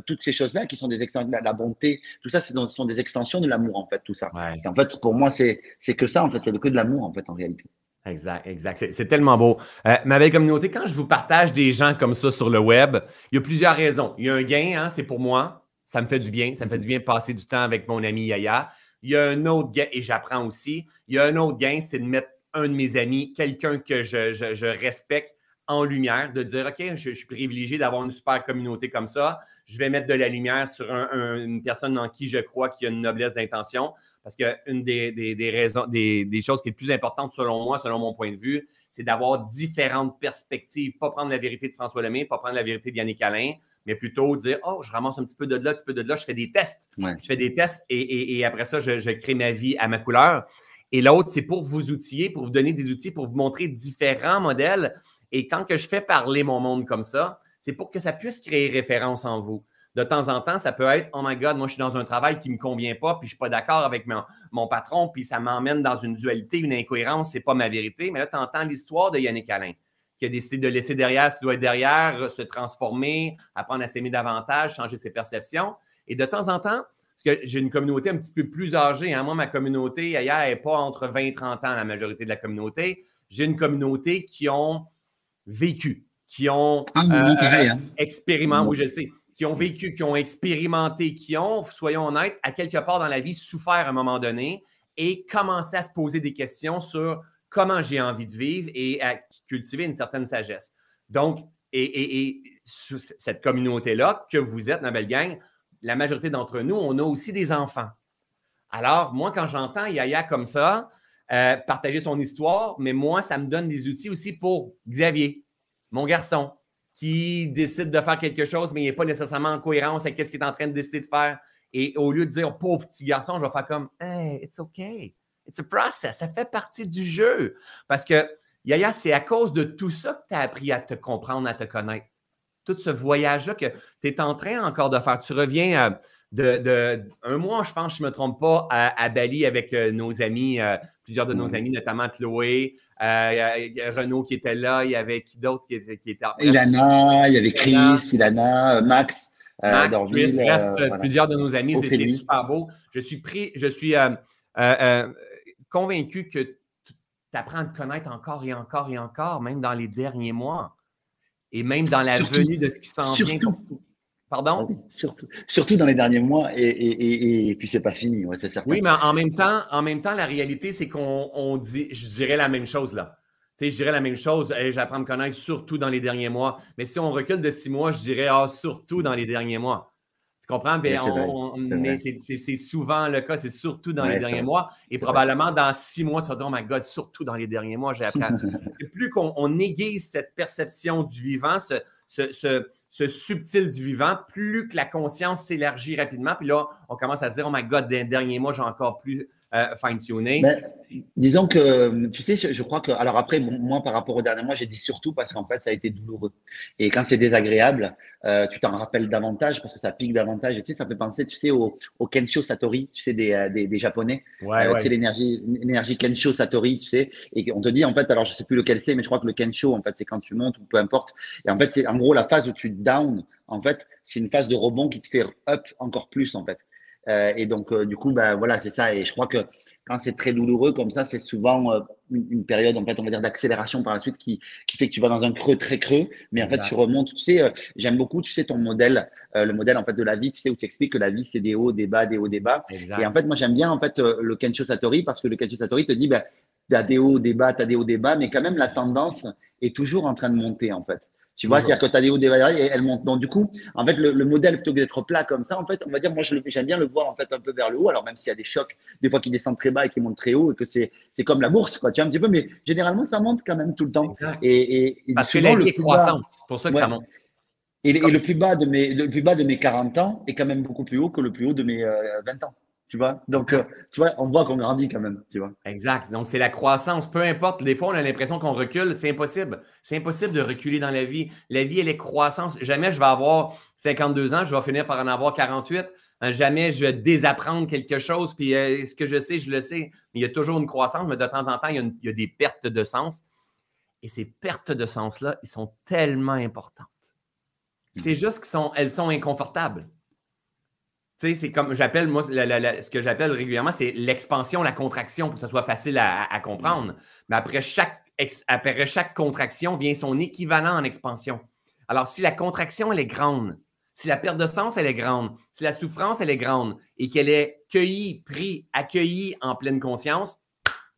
toutes ces choses-là qui sont des extensions, la, bonté, tout ça, ce sont des extensions de l'amour, en fait, tout ça. en fait, pour moi, c'est que ça, en fait, c'est que de l'amour, en fait, en réalité. Exact, exact. C'est tellement beau. Euh, ma belle communauté, quand je vous partage des gens comme ça sur le web, il y a plusieurs raisons. Il y a un gain, hein, c'est pour moi. Ça me fait du bien. Ça me fait du bien de passer du temps avec mon ami Yaya. Il y a un autre gain, et j'apprends aussi. Il y a un autre gain, c'est de mettre un de mes amis, quelqu'un que je, respecte, en lumière, de dire OK, je, suis privilégié d'avoir une super communauté comme ça. Je vais mettre de la lumière sur une personne en qui je crois qu'il y a une noblesse d'intention. Parce qu'une des, des, raisons, des, choses qui est le plus importante selon moi, selon mon point de vue, c'est d'avoir différentes perspectives. Pas prendre la vérité de François Lemay, pas prendre la vérité de Yannick Alain, mais plutôt dire Oh, je ramasse un petit peu de là, un petit peu de là, je fais des tests. Je fais des tests et, après ça, je, crée ma vie à ma couleur. Et l'autre, c'est pour vous outiller, pour vous donner des outils, pour vous montrer différents modèles. Et quand que je fais parler mon monde comme ça, c'est pour que ça puisse créer référence en vous de temps en temps, ça peut être Oh my God, moi, je suis dans un travail qui ne me convient pas, puis je ne suis pas d'accord avec mon, patron, puis ça m'emmène dans une dualité, une incohérence, ce n'est pas ma vérité. Mais là, tu entends l'histoire de Yannick Alain, qui a décidé de laisser derrière ce qui doit être derrière, se transformer, apprendre à s'aimer davantage, changer ses perceptions. Et de temps en temps, parce que j'ai une communauté un petit peu plus âgée. Hein. Moi, ma communauté, ailleurs, n'est pas entre 20 et 30 ans, la majorité de la communauté. J'ai une communauté qui ont vécu, qui ont ah, euh, hein. expérimenté, oui, je sais, qui ont vécu, qui ont expérimenté, qui ont, soyons honnêtes, à quelque part dans la vie souffert à un moment donné et commencé à se poser des questions sur comment j'ai envie de vivre et à cultiver une certaine sagesse. Donc, et, cette communauté-là que vous êtes, belle gang, la majorité d'entre nous, on a aussi des enfants. Alors, moi, quand j'entends Yaya comme ça, euh, partager son histoire, mais moi, ça me donne des outils aussi pour Xavier, mon garçon, qui décide de faire quelque chose, mais il n'est pas nécessairement en cohérence avec ce qu'il est en train de décider de faire. Et au lieu de dire pauvre petit garçon, je vais faire comme Hey, it's okay. It's a process. Ça fait partie du jeu. Parce que, Yaya, c'est à cause de tout ça que tu as appris à te comprendre, à te connaître. Tout ce voyage-là que tu es en train encore de faire. Tu reviens euh, de, un mois, je pense, je ne me trompe pas, à, Bali avec euh, nos amis, euh, plusieurs de nos amis, notamment Chloé, euh, Renaud qui était là, il y avait qui d'autre qui était, qui était Ilana, il y avait Chris, Ilana, Max. Max, Chris, bref, plusieurs de nos amis, c'était super beau. Je suis pris, je suis convaincu que tu apprends à te connaître encore et encore et encore, même dans les derniers mois. Et même dans la venue de ce qui s'en vient. Pardon? Ah surtout, surtout dans les derniers mois, et, et, et, puis c'est pas fini, c'est certain. Oui, mais en même temps, en même temps, la réalité, c'est qu'on dit, je dirais la même chose là. Tu sais, je dirais la même chose, j'apprends à me connaître surtout dans les derniers mois. Mais si on recule de six mois, je dirais ah, surtout dans les derniers mois. Tu comprends? mais c'est souvent le cas, c'est surtout dans les derniers mois. Et probablement dans six mois, tu vas dire, oh my God, surtout dans les derniers mois, j'ai appris. plus qu'on aiguise cette perception du vivant, ce, ce, ce, subtil du vivant, plus que la conscience s'élargit rapidement. Puis là, on commence à se dire, oh my God, dans les mois, j'ai encore plus euh, fine-tuner. disons que, tu sais, je, crois que, alors après, moi, par rapport au dernier mois, j'ai dit surtout parce qu'en fait, ça a été douloureux. Et quand c'est désagréable, euh, tu t'en rappelles davantage parce que ça pique davantage. tu sais, ça fait penser, tu sais, au, au Kensho Satori, tu sais, des, euh, des, des Japonais. Ouais, Tu sais, l'énergie, l'énergie Kensho Satori, tu sais. Et on te dit, en fait, alors je sais plus lequel c'est, mais je crois que le Kensho, en fait, c'est quand tu montes ou peu importe. Et en fait, c'est en gros la phase où tu down, en fait, c'est une phase de rebond qui te fait up encore plus, en fait. Euh, et donc, euh, du coup, ben, voilà, c'est ça. Et je crois que quand c'est très douloureux comme ça, c'est souvent euh, une, période, en fait, on va dire, d'accélération par la suite qui, qui fait que tu vas dans un creux très creux, mais en fait, tu remontes. Tu sais, j'aime beaucoup, tu sais, ton modèle, le modèle, en fait, de la vie, tu sais, où tu expliques que la vie, c'est des hauts, des bas, des hauts, des bas. Et en fait, moi, j'aime bien, en fait, le Kensho Satori parce que le Kensho Satori te dit, ben, tu as des hauts, des bas, tu as des hauts, des bas, mais quand même, la tendance est toujours en train de monter, en fait. Tu vois, c'est-à-dire que tu as des hauts, des bas, et elle monte. Donc, du coup, en fait, le, modèle, plutôt que d'être plat comme ça, en fait, on va dire, moi, j'aime bien le voir, en fait, un peu vers le haut. Alors, même s'il y a des chocs, des fois qui descendent très bas et qui montent très haut, et que c'est, comme la bourse, quoi, tu vois, un petit peu, mais généralement, ça monte quand même tout le temps. Et, et, Parce que la vie est croissante, c'est pour ça que ça monte. Et, le, plus bas de mes, le plus bas de mes 40 ans est quand même beaucoup plus haut que le plus haut de mes 20 euh, ans. Tu vois? Donc, euh, tu vois, on voit qu'on grandit quand même, tu vois. Exact. Donc, c'est la croissance. Peu importe, des fois, on a l'impression qu'on recule. C'est impossible. C'est impossible de reculer dans la vie. La vie, elle est croissance. Jamais je vais avoir 52 ans, je vais finir par en avoir 48. Hein, jamais je vais désapprendre quelque chose. Puis, euh, ce que je sais, je le sais. Mais il y a toujours une croissance, mais de temps en temps, il y a, des pertes de sens. Et ces pertes de sens-là, ils sont tellement importantes. C'est mmh. juste qu'elles sont inconfortables. Tu sais, c'est comme j'appelle, moi, ce que j'appelle régulièrement, c'est l'expansion, la contraction, pour que ça soit facile à, comprendre. Mais après chaque, après chaque contraction vient son équivalent en expansion. Alors, si la contraction, elle est grande, si la perte de sens, elle est grande, si la souffrance, elle est grande et qu'elle est cueillie, prise, accueillie en pleine conscience,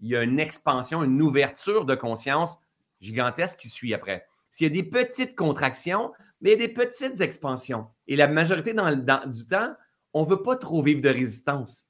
il y a une expansion, une ouverture de conscience gigantesque qui suit après. S'il y a des petites contractions, mais il y a des petites expansions. Et la majorité dans, du temps, on ne veut pas trop vivre de résistance.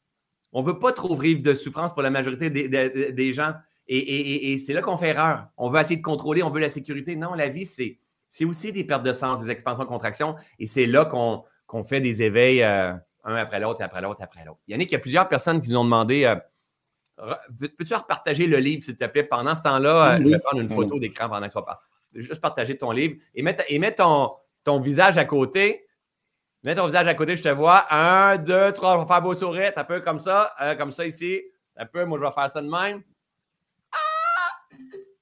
On ne veut pas trop vivre de souffrance pour la majorité des, gens. Et, c'est là qu'on fait erreur. On veut essayer de contrôler, on veut la sécurité. Non, la vie, c'est, aussi des pertes de sens, des expansions, contractions. Et c'est là qu'on, fait des éveils euh, un après l'autre, après l'autre, après l'autre. Yannick, il y a plusieurs personnes qui nous ont demandé euh, Peux-tu repartager le livre, s'il te plaît? Pendant ce temps-là, euh, je vais prendre une photo d'écran pendant que tu vas Juste partager ton livre et mettre, et ton visage à côté Mets ton visage à côté, je te vois. Un, deux, trois, on va faire beau sourire. Un peu comme ça. Euh, comme ça ici. Un peu, moi, je vais faire ça de même. Ah!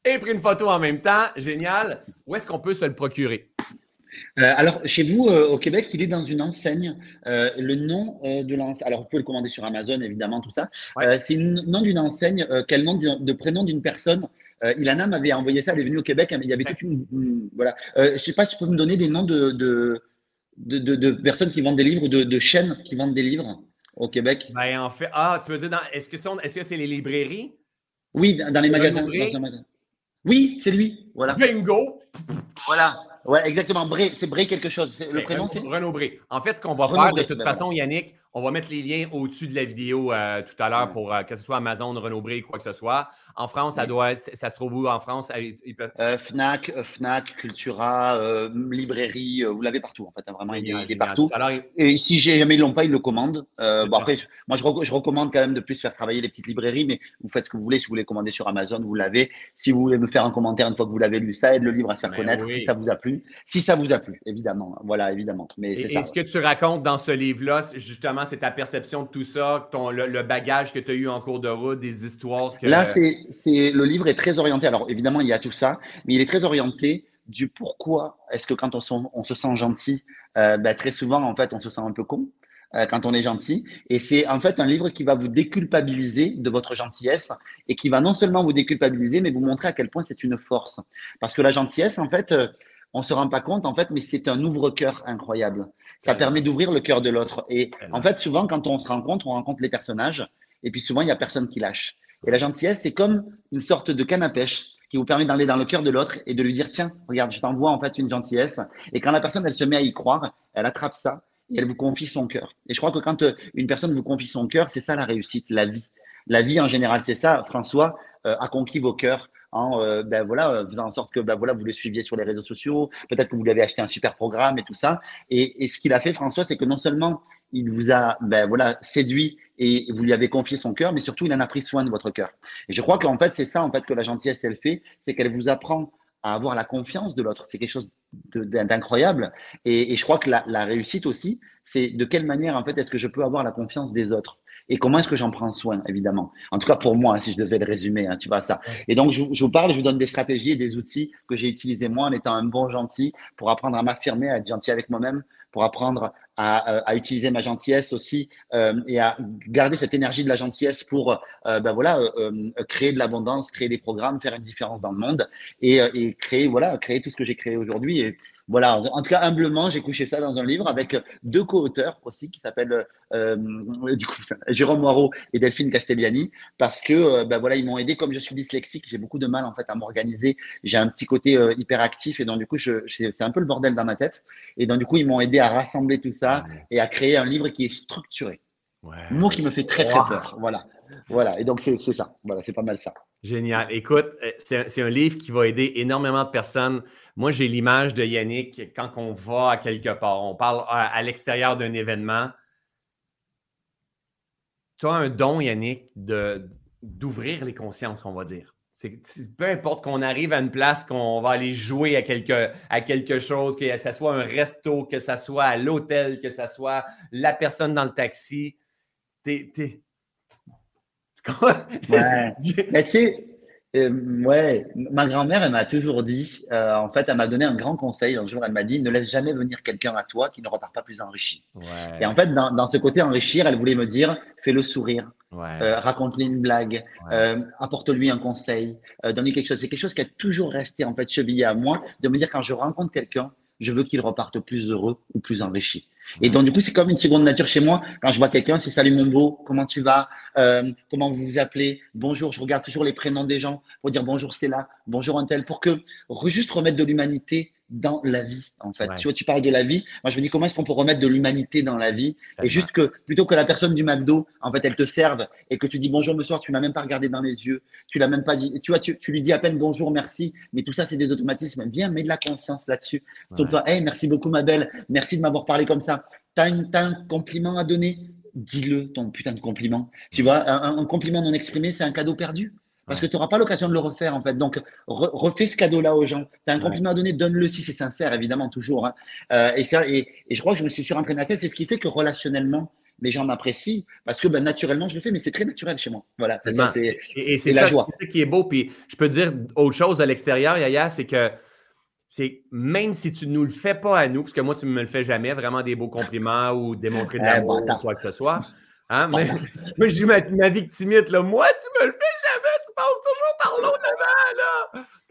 Et pris une photo en même temps. Génial. Où est-ce qu'on peut se le procurer? Euh, alors, chez vous, euh, au Québec, il est dans une enseigne. le nom de l'enseigne, alors vous pouvez le commander sur Amazon, évidemment, tout ça. c'est le nom d'une enseigne. quel nom de prénom d'une personne Ilana m'avait envoyé ça, elle est venue au Québec, il y avait toute une. voilà. je ne sais pas si tu peux me donner des noms de de, personnes qui vendent des livres ou de, chaînes qui vendent des livres au Québec? Ben, en fait, ah, tu veux dire, est-ce que c'est -ce les librairies? Oui, dans, les magasins. oui, c'est lui. Voilà. Bingo Voilà. Ouais, exactement. Bré, c'est Bré quelque chose. Le ben, prénom, c'est? Renaud Bré. En fait, ce qu'on va faire de toute façon, Yannick, on va mettre les liens au-dessus de la vidéo euh, tout à l'heure pour euh, que ce soit Amazon, Renaud Bré, quoi que ce soit. En France, ça doit, ça se trouve où en France? Euh, Fnac, Fnac, Cultura, librairie, vous l'avez partout en fait. Hein, vraiment, il, est, partout. Et si jamais ils l'ont pas, ils le commandent. bon après, moi je, recommande quand même de plus faire travailler les petites librairies, mais vous faites ce que vous voulez. Si vous voulez commander sur Amazon, vous l'avez. Si vous voulez me faire un commentaire une fois que vous l'avez lu, ça aide le livre à se faire ben connaître. Si ça vous a plu, si ça vous a plu, évidemment. Voilà, évidemment. Mais et, ce que tu racontes dans ce livre-là, justement, c'est ta perception de tout ça, ton, le, bagage que tu as eu en cours de route, des histoires que. Là, c'est le livre est très orienté. Alors, évidemment, il y a tout ça, mais il est très orienté du pourquoi est-ce que quand on, on, se sent gentil, euh, ben, très souvent, en fait, on se sent un peu con. euh, quand on est gentil. Et c'est en fait un livre qui va vous déculpabiliser de votre gentillesse et qui va non seulement vous déculpabiliser, mais vous montrer à quel point c'est une force. Parce que la gentillesse, en fait, euh, on se rend pas compte, en fait, mais c'est un ouvre-cœur incroyable. Ça permet d'ouvrir le cœur de l'autre. Et en fait, souvent, quand on se rencontre, on rencontre les personnages, et puis souvent, il y a personne qui lâche. Et la gentillesse, c'est comme une sorte de canne à pêche qui vous permet d'aller dans le cœur de l'autre et de lui dire tiens, regarde, je t'envoie en fait une gentillesse. Et quand la personne, elle se met à y croire, elle attrape ça et elle vous confie son cœur. Et je crois que quand euh, une personne vous confie son cœur, c'est ça la réussite, la vie. La vie en général, c'est ça. François euh, a conquis vos cœurs en euh, ben voilà, faisant en sorte que ben voilà, vous le suiviez sur les réseaux sociaux, peut-être que vous lui avez acheté un super programme et tout ça. Et, ce qu'il a fait, François, c'est que non seulement il vous a ben voilà, séduit et vous lui avez confié son cœur, mais surtout il en a pris soin de votre cœur. Et je crois qu'en fait, c'est ça en fait que la gentillesse, elle fait, c'est qu'elle vous apprend à avoir la confiance de l'autre. C'est quelque chose d'incroyable. Et, et, je crois que la, la réussite aussi, c'est de quelle manière en fait est-ce que je peux avoir la confiance des autres? Et comment est-ce que j'en prends soin, évidemment? En tout cas pour moi, si je devais le résumer, hein, tu vois ça. Et donc je, je, vous parle, je vous donne des stratégies et des outils que j'ai utilisés moi en étant un bon gentil pour apprendre à m'affirmer, à être gentil avec moi-même, pour apprendre à, euh, à, utiliser ma gentillesse aussi euh, et à garder cette énergie de la gentillesse pour euh, ben voilà euh, créer de l'abondance, créer des programmes, faire une différence dans le monde et, et créer voilà créer tout ce que j'ai créé aujourd'hui et voilà, en tout cas, humblement, j'ai couché ça dans un livre avec deux co-auteurs aussi qui s'appellent euh, du coup, Jérôme Moirot et Delphine Castelliani parce que euh, ben voilà, ils m'ont aidé. Comme je suis dyslexique, j'ai beaucoup de mal en fait à m'organiser. J'ai un petit côté euh, hyperactif et donc du coup, je, c'est un peu le bordel dans ma tête. Et donc du coup, ils m'ont aidé à rassembler tout ça et à créer un livre qui est structuré. Ouais. Mot qui me fait très très wow. peur. Voilà, voilà. Et donc c'est ça. Voilà, c'est pas mal ça. Génial. Écoute, c'est un livre qui va aider énormément de personnes. Moi, j'ai l'image de Yannick quand on va à quelque part. On parle à, l'extérieur d'un événement. Tu as un don, Yannick, d'ouvrir les consciences, on va dire. Peu importe qu'on arrive à une place qu'on va aller jouer à quelque, à quelque chose, que ce soit un resto, que ce soit à l'hôtel, que ce soit la personne dans le taxi, t'es, ouais. Mais tu sais, euh, ouais, ma grand-mère, elle m'a toujours dit, euh, en fait, elle m'a donné un grand conseil. Un jour, elle m'a dit, ne laisse jamais venir quelqu'un à toi qui ne repart pas plus enrichi. Ouais. Et en fait, dans, dans, ce côté enrichir, elle voulait me dire, fais-le sourire, ouais. euh, raconte-lui une blague, apporte-lui un conseil, donne-lui quelque chose. C'est quelque chose qui a toujours resté, en fait, chevillé à moi, de me dire, quand je rencontre quelqu'un, je veux qu'il reparte plus heureux ou plus enrichi. Et donc, du coup, c'est comme une seconde nature chez moi. Quand je vois quelqu'un, c'est salut mon beau, comment tu vas, euh, comment vous vous appelez, bonjour. Je regarde toujours les prénoms des gens pour dire bonjour Stella, bonjour Antel, pour que juste remettre de l'humanité dans la vie, en fait. Ouais. Tu vois, tu parles de la vie. Moi, je me dis comment est-ce qu'on peut remettre de l'humanité dans la vie? Et juste que plutôt que la personne du McDo, en fait, elle te serve et que tu dis bonjour, monsieur, tu m'as même pas regardé dans les yeux, tu l'as même pas dit. Tu vois, tu, tu, lui dis à peine bonjour, merci, mais tout ça, c'est des automatismes. Viens, mets de la conscience là-dessus. Ouais. Toi, hey, merci beaucoup, ma belle. Merci de m'avoir parlé comme ça. T'as un compliment à donner, dis-le, ton putain de compliment. Tu vois, un, un compliment non exprimé, c'est un cadeau perdu. Parce que tu n'auras pas l'occasion de le refaire, en fait. Donc, re refais ce cadeau-là aux gens. Tu as un compliment à donner, donne-le si c'est sincère, évidemment, toujours. Hein. Euh, et, ça, et, et, je crois que je me suis surentraîné à ça. C'est ce qui fait que relationnellement, les gens m'apprécient parce que ben, naturellement, je le fais, mais c'est très naturel chez moi. Voilà, c'est ça. Et, et c'est la joie. C'est qui est beau. Puis je peux dire autre chose de l'extérieur, Yaya, c'est que c'est même si tu ne nous le fais pas à nous, parce que moi, tu ne me le fais jamais, vraiment des beaux compliments ou démontrer de eh, l'amour ou quoi que ce soit. Hein? Mais, moi, j'ai ma, ma victimite, là. Moi, tu me le fais jamais, tu passes toujours par l'eau devant, là.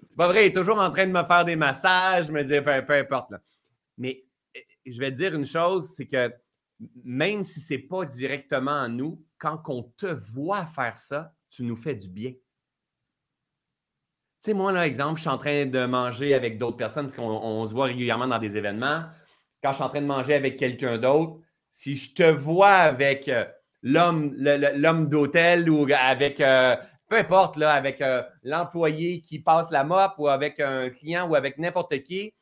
C'est pas vrai, il est toujours en train de me faire des massages, me dire peu, peu importe. Là. Mais eh, je vais te dire une chose, c'est que même si c'est pas directement en nous, quand on te voit faire ça, tu nous fais du bien. Tu sais, moi, là, exemple, je suis en train de manger avec d'autres personnes, parce qu'on se voit régulièrement dans des événements. Quand je suis en train de manger avec quelqu'un d'autre, si je te vois avec euh, l'homme l'homme d'hôtel ou avec euh, peu importe là avec euh, l'employé qui passe la mop ou avec un client ou avec n'importe qui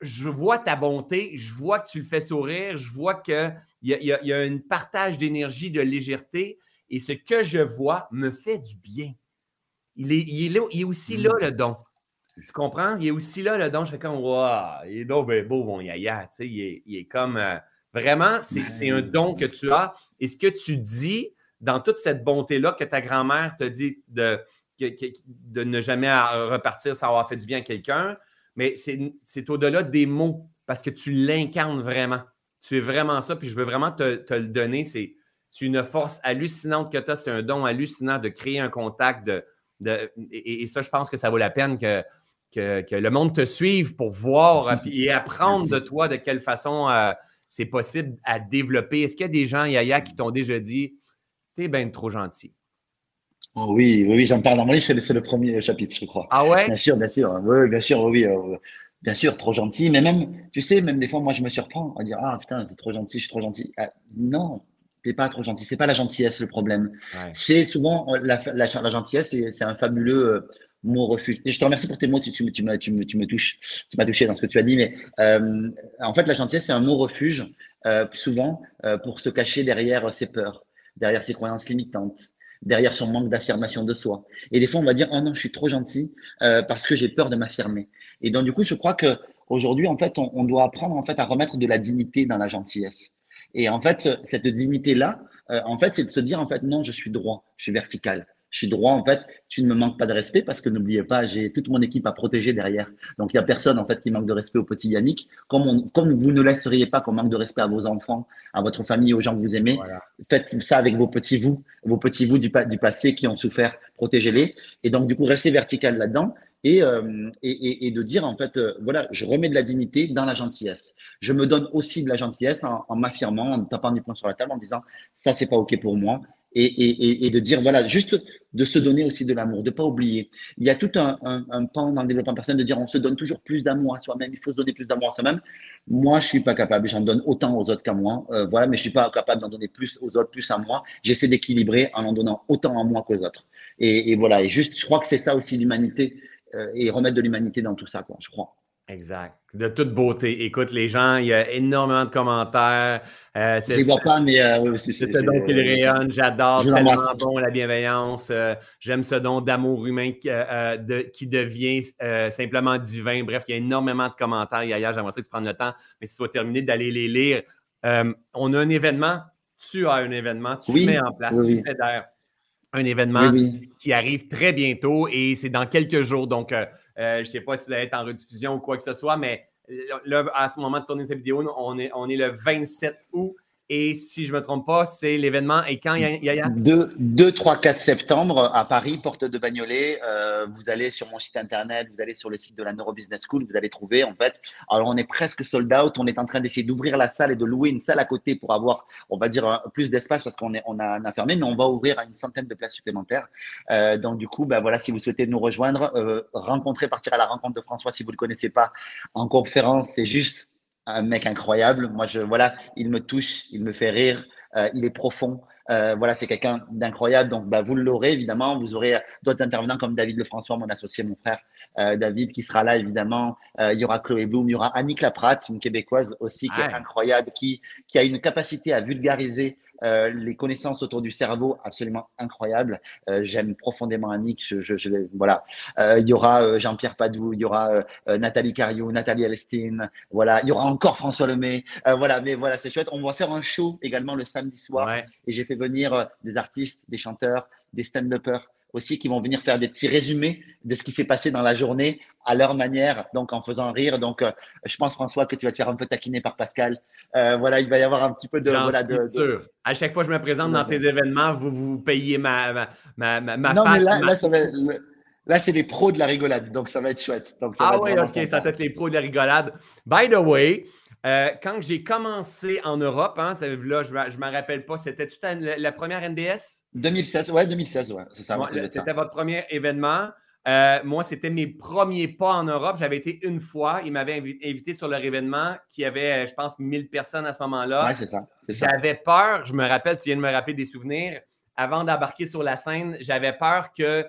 je vois ta bonté, je vois que tu le fais sourire, je vois qu'il y, y, y a, un partage d'énergie, de légèreté, et ce que je vois me fait du bien. Il est, il est, là, il est aussi là, le don. Tu comprends? Il est aussi là, le don. Je fais comme, waouh, il est donc ben beau, mon yaya. Tu sais, il, est, il est comme, euh, Vraiment, c'est un don que tu as. Et ce que tu dis dans toute cette bonté-là que ta grand-mère te dit de, de ne jamais repartir sans avoir fait du bien à quelqu'un, mais c'est au-delà des mots parce que tu l'incarnes vraiment. Tu es vraiment ça, puis je veux vraiment te, le donner. C'est une force hallucinante que tu as. C'est un don hallucinant de créer un contact. De, et, ça, je pense que ça vaut la peine que, que, le monde te suive pour voir et apprendre de toi de quelle façon euh, c'est possible à développer. Est-ce qu'il y a des gens, Yaya, qui t'ont déjà dit T'es bien trop gentil? Oh oui, oui, j'en parle dans mon livre, c'est le, premier chapitre, je crois. Ah ouais? Bien sûr, bien sûr. Oui, bien sûr, oui. Euh, bien sûr, trop gentil. Mais même, tu sais, même des fois, moi, je me surprends à dire Ah putain, t'es trop gentil, je suis trop gentil. Ah, non, t'es pas trop gentil. C'est pas la gentillesse le problème. C'est souvent euh, la, la, la gentillesse, c'est un fabuleux euh, mot refuge. Je te remercie pour tes mots, tu, tu, tu, me, tu me touches, tu m'as touché dans ce que tu as dit, mais euh, en fait, la gentillesse, c'est un mot refuge, euh, souvent, euh, pour se cacher derrière ses peurs, derrière ses croyances limitantes, derrière son manque d'affirmation de soi. Et des fois, on va dire, oh non, je suis trop gentil euh, parce que j'ai peur de m'affirmer. Et donc, du coup, je crois que aujourd'hui, en fait, on, on, doit apprendre en fait à remettre de la dignité dans la gentillesse. Et en fait, cette dignité-là, euh, en fait, c'est de se dire, en fait, non, je suis droit, je suis vertical je suis droit, en fait, tu ne me manques pas de respect parce que n'oubliez pas, j'ai toute mon équipe à protéger derrière. Donc, il n'y a personne, en fait, qui manque de respect au petit Yannick. Comme, comme vous ne laisseriez pas qu'on manque de respect à vos enfants, à votre famille, aux gens que vous aimez, faites ça avec vos petits vous, vos petits vous du, du passé qui ont souffert, protégez-les. Et donc, du coup, restez vertical là-dedans. Et, euh, et, et, de dire en fait, euh, voilà, je remets de la dignité dans la gentillesse. Je me donne aussi de la gentillesse en, en m'affirmant, en tapant du poing sur la table, en disant ça c'est pas ok pour moi, et, de dire, voilà, juste de se donner aussi de l'amour, de ne pas oublier. Il y a tout un, pan dans le développement personnel de dire, on se donne toujours plus d'amour à soi-même, il faut se donner plus d'amour à soi-même. Moi, je suis pas capable, j'en donne autant aux autres qu'à moi, euh, voilà, mais je suis pas capable d'en donner plus aux autres, plus à moi. J'essaie d'équilibrer en en donnant autant à moi qu'aux autres. Et, voilà, et juste, je crois que c'est ça aussi l'humanité, euh, et remettre de l'humanité dans tout ça, quoi, je crois. Exact. De toute beauté. Écoute, les gens, il y a énormément de commentaires. Euh, vois pas, mais euh, c'est ce don qu'il rayonne. J'adore tellement bon la bienveillance. Euh, j'aime ce don d'amour humain de, qui devient simplement divin. Bref, il y a énormément de commentaires. Hier, j'aimerais ça que tu prennes le temps, mais si tu vas terminer d'aller les lire. on a un événement. Tu as un événement. Tu mets en place. tu fais un événement qui arrive très bientôt et c'est dans quelques jours. Donc, euh, je ne sais pas si vous allez être en rediffusion ou quoi que ce soit, mais là, à ce moment de tourner cette vidéo, on est, on est le 27 août. Et si je ne me trompe pas, c'est l'événement. Et quand, Yaya? 2, 2, 3, 4 septembre à Paris, porte de Bagnolet. Euh, vous allez sur mon site internet, vous allez sur le site de la Neurobusiness School, vous allez trouver en fait. Alors, on est presque sold out. On est en train d'essayer d'ouvrir la salle et de louer une salle à côté pour avoir, on va dire, plus d'espace parce qu'on on a, a fermé, mais on va ouvrir à une centaine de places supplémentaires. Euh, donc, du coup, ben voilà, si vous souhaitez nous rejoindre, euh, rencontrer, partir à la rencontre de François si vous ne le connaissez pas en conférence, c'est juste un mec incroyable. Moi, je voilà, il me touche, il me fait rire, euh, il est profond. Euh, voilà, c'est quelqu'un d'incroyable. Donc, bah, vous l'aurez évidemment. Vous aurez d'autres intervenants comme David Lefrançois, mon associé, mon frère euh, David, qui sera là évidemment. Euh, il y aura Chloé Bloom, il y aura Annick Laprate, une québécoise aussi qui est incroyable, qui qui a une capacité à vulgariser euh, les connaissances autour du cerveau absolument incroyables. Euh, j'aime profondément Annick. Je, je, je voilà. Euh, il y aura Jean-Pierre Padou, il y aura Nathalie Cariou, Nathalie Alestine. Voilà. Il y aura encore François Lemay. voilà. Mais voilà, c'est chouette. On va faire un show également le samedi soir. Et j'ai fait venir des artistes, des chanteurs, des stand-uppers aussi qui vont venir faire des petits résumés de ce qui s'est passé dans la journée à leur manière, donc en faisant rire. Donc, euh, je pense, François, que tu vas te faire un peu taquiner par Pascal. Euh, voilà, il va y avoir un petit peu de. Voilà, de, sûr. À chaque fois que je me présente dans tes événements, vous vous payez ma, ma, ma, ma Non, mais là, là, ça va, là c'est les pros de la rigolade, donc ça va être chouette. Donc, ah oui, ok, ça va être les pros de la rigolade. By the way, euh, quand j'ai commencé en Europe, hein, là, je ne me rappelle pas, c'était tout la, première NDS? 2016, ouais, 2016, ouais, c'est ça. c'était votre premier événement. Euh, moi, c'était mes premiers pas en Europe. J'avais été une fois. Ils m'avaient invité sur leur événement qui avait, euh, je pense, 1000 personnes à ce moment-là. Oui, c'est ça. J'avais peur, je me rappelle, tu viens de me rappeler des souvenirs. Avant d'embarquer sur la scène, j'avais peur que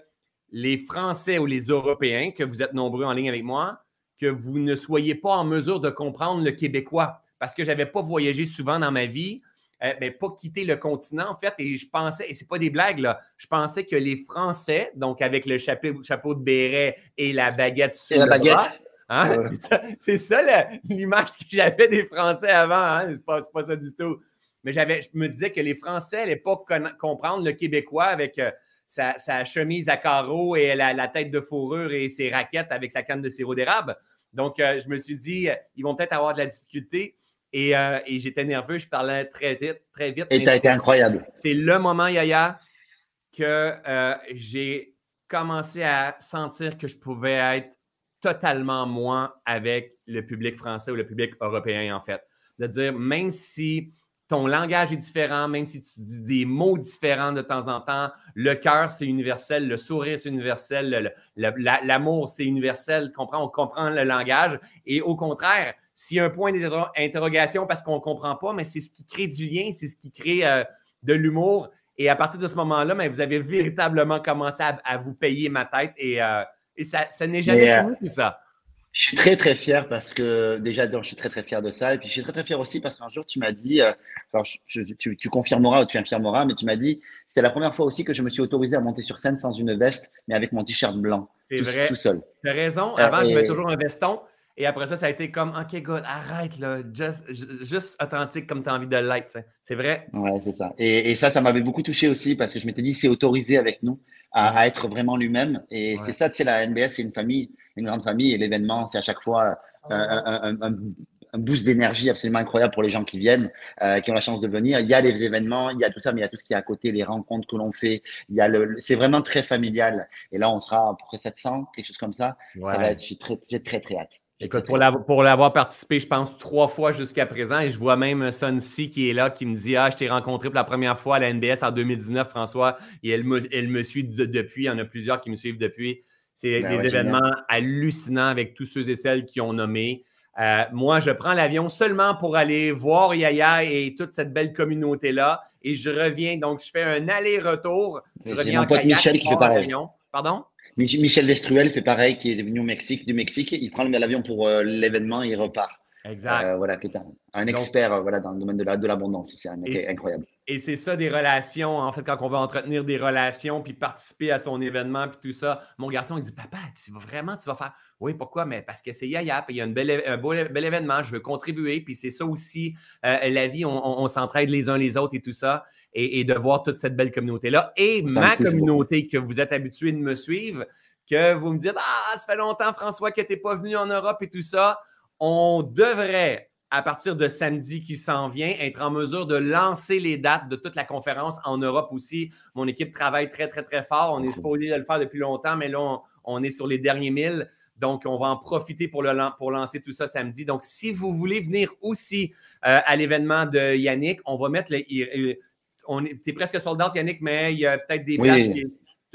les Français ou les Européens, que vous êtes nombreux en ligne avec moi, que vous ne soyez pas en mesure de comprendre le québécois parce que je n'avais pas voyagé souvent dans ma vie, mais euh, ben, pas quitté le continent, en fait. Et je pensais, et ce n'est pas des blagues, là, je pensais que les Français, donc avec le chapeau, chapeau de béret et la baguette sur la baguette. Hein, c'est ça, l'image que j'avais des Français avant. Hein? C'est pas, pas, ça du tout. Mais je me disais que les Français n'allaient pas comprendre le Québécois avec. Euh, sa, chemise à carreaux et la, la, tête de fourrure et ses raquettes avec sa canne de sirop d'érable. Donc, euh, je me suis dit, euh, ils vont peut-être avoir de la difficulté. Et, j'étais nerveux, je parlais très vite, très vite. Et tu as été incroyable. C'est le moment, Yaya, que j'ai commencé à sentir que je pouvais être totalement moi avec le public français ou le public européen, en fait. De dire, même si ton langage est différent, même si tu dis des mots différents de temps en temps, le cœur, c'est universel, le sourire, c'est universel, l'amour, c'est universel, comprend, on comprend le langage. Et au contraire, s'il y a un point d'interrogation parce qu'on ne comprend pas, mais c'est ce qui crée du lien, c'est ce qui crée euh, de l'humour. Et à partir de ce moment-là, mais vous avez véritablement commencé à, vous payer ma tête et, euh, ça, n'est jamais euh, tout ça. Je suis très très fier parce que déjà je suis très très fier de ça et puis je suis très très fier aussi parce qu'un jour tu m'as dit, euh, tu, confirmeras ou tu infirmeras, mais tu m'as dit c'est la première fois aussi que je me suis autorisé à monter sur scène sans une veste mais avec mon t-shirt blanc. C'est vrai. Tout seul. Tu as raison. Avant je mettais toujours un veston et après ça, ça a été comme, OK, good, arrête, là, just, juste authentique comme tu as envie de l'être. C'est vrai? Ouais, c'est ça. Et, ça, ça m'avait beaucoup touché aussi parce que je m'étais dit, c'est autorisé avec nous à, être vraiment lui-même. Et c'est ça, tu sais, la NBS, c'est une famille, une grande famille et l'événement, c'est à chaque fois euh, un, un, boost d'énergie absolument incroyable pour les gens qui viennent, euh, qui ont la chance de venir. Il y a les événements, il y a tout ça, mais il y a tout ce qui est à côté, les rencontres que l'on fait. Il y a le, c'est vraiment très familial. Et là, on sera à peu près 700, quelque chose comme ça. Ça va être, j'ai très, très, très, très hâte. Écoute, pour l'avoir participé, je pense, trois fois jusqu'à présent, et je vois même Son C qui est là, qui me dit Ah, je t'ai rencontré pour la première fois à la NBS en 2019, François, et elle me, elle me suit depuis. Il y en a plusieurs qui me suivent depuis. C'est ben des événements hallucinants avec tous ceux et celles qui ont nommé. Euh, moi, je prends l'avion seulement pour aller voir Yaya et toute cette belle communauté-là, et je reviens. Donc, je fais un aller-retour. Je reviens en kayak. Michel qui fait pareil. Pardon? Michel Destruel fait pareil, qui est venu au Mexique, du Mexique. Il prend l'avion pour euh, l'événement et il repart. Exact. Euh, voilà, qui est un, expert euh, voilà, dans le domaine de l'abondance. c'est un mec incroyable. Et c'est ça, des relations. En fait, quand on veut entretenir des relations puis participer à son événement puis tout ça, mon garçon, il dit Papa, tu vas vraiment, tu vas faire. Oui, pourquoi? Mais parce que c'est Yaya, puis il y a une belle, un beau, bel événement, je veux contribuer, puis c'est ça aussi, la vie, on, s'entraide les uns les autres et tout ça et, de voir toute cette belle communauté-là. Et ma communauté que vous êtes habitué de me suivre, que vous me dites Ah, ça fait longtemps, François, que tu n'es pas venu en Europe et tout ça. On devrait, à partir de samedi qui s'en vient, être en mesure de lancer les dates de toute la conférence en Europe aussi. Mon équipe travaille très, très, très fort. On est supposé de le faire depuis longtemps, mais là, on, est sur les derniers milles. Donc, on va en profiter pour, le, pour lancer tout ça samedi. Donc, si vous voulez venir aussi euh, à l'événement de Yannick, on va mettre les, on est, es presque soldat, Yannick, mais il y a peut-être des places.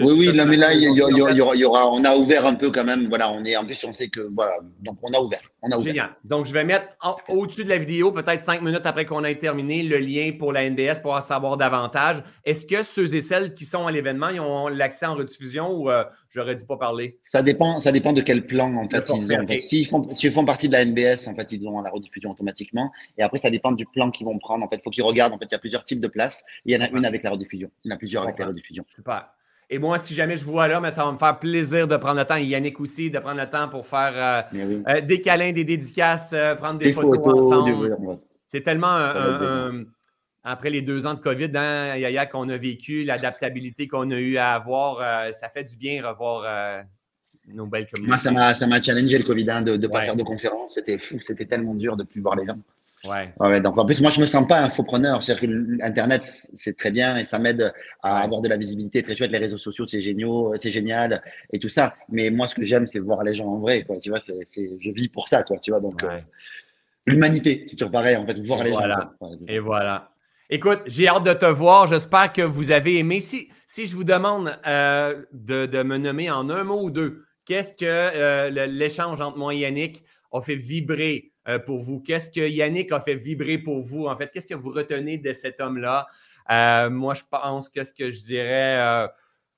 Oui, oui, mais là, il y, aura, on a ouvert un peu quand même. Voilà, on est en plus, on sait que voilà, donc on a ouvert. On a ouvert. Génial. Donc, je vais mettre au-dessus de la vidéo, peut-être cinq minutes après qu'on ait terminé, le lien pour la NBS pour en savoir davantage. Est-ce que ceux et celles qui sont à l'événement, ils ont l'accès en rediffusion ou euh, j'aurais dû pas parler? Ça dépend, ça dépend de quel plan en fait ils ont. S'ils font, font partie de la NBS, en fait, ils ont la rediffusion automatiquement. Et après, ça dépend du plan qu'ils vont prendre. En fait, il faut qu'ils regardent. En fait, il y a plusieurs types de places. Il y en a une avec la rediffusion. Il y en a plusieurs avec la rediffusion. Super. Et moi, si jamais je vous vois là, mais ça va me faire plaisir de prendre le temps, et Yannick aussi, de prendre le temps pour faire euh, euh, des câlins, des dédicaces, euh, prendre des, photos, ensemble. C'est tellement après les deux ans de COVID, hein, Yaya, qu'on a vécu, l'adaptabilité qu'on a eu à avoir, ça fait du bien revoir nos belles communautés. Moi, ça m'a challengé le COVID hein, de ne pas faire de conférences. C'était fou, c'était tellement dur de ne plus voir les gens. Ouais. donc en plus, moi, je me sens pas un faux preneur. C'est-à-dire que l'Internet, c'est très bien et ça m'aide à avoir de la visibilité très chouette. Les réseaux sociaux, c'est génial, c'est génial et tout ça. Mais moi, ce que j'aime, c'est voir les gens en vrai. Quoi. Tu vois, c'est, je vis pour ça. Quoi, tu vois, donc euh, l'humanité, c'est toujours pareil. En fait, voir et les voilà. gens. Et voilà. Écoute, j'ai hâte de te voir. J'espère que vous avez aimé. Si, si je vous demande euh, de, de, me nommer en un mot ou deux, qu'est-ce que euh, l'échange entre moi et Yannick a fait vibrer euh, pour vous? Qu'est-ce que Yannick a fait vibrer pour vous? En fait, qu'est-ce que vous retenez de cet homme-là? Euh, moi, je pense que ce que je dirais, euh,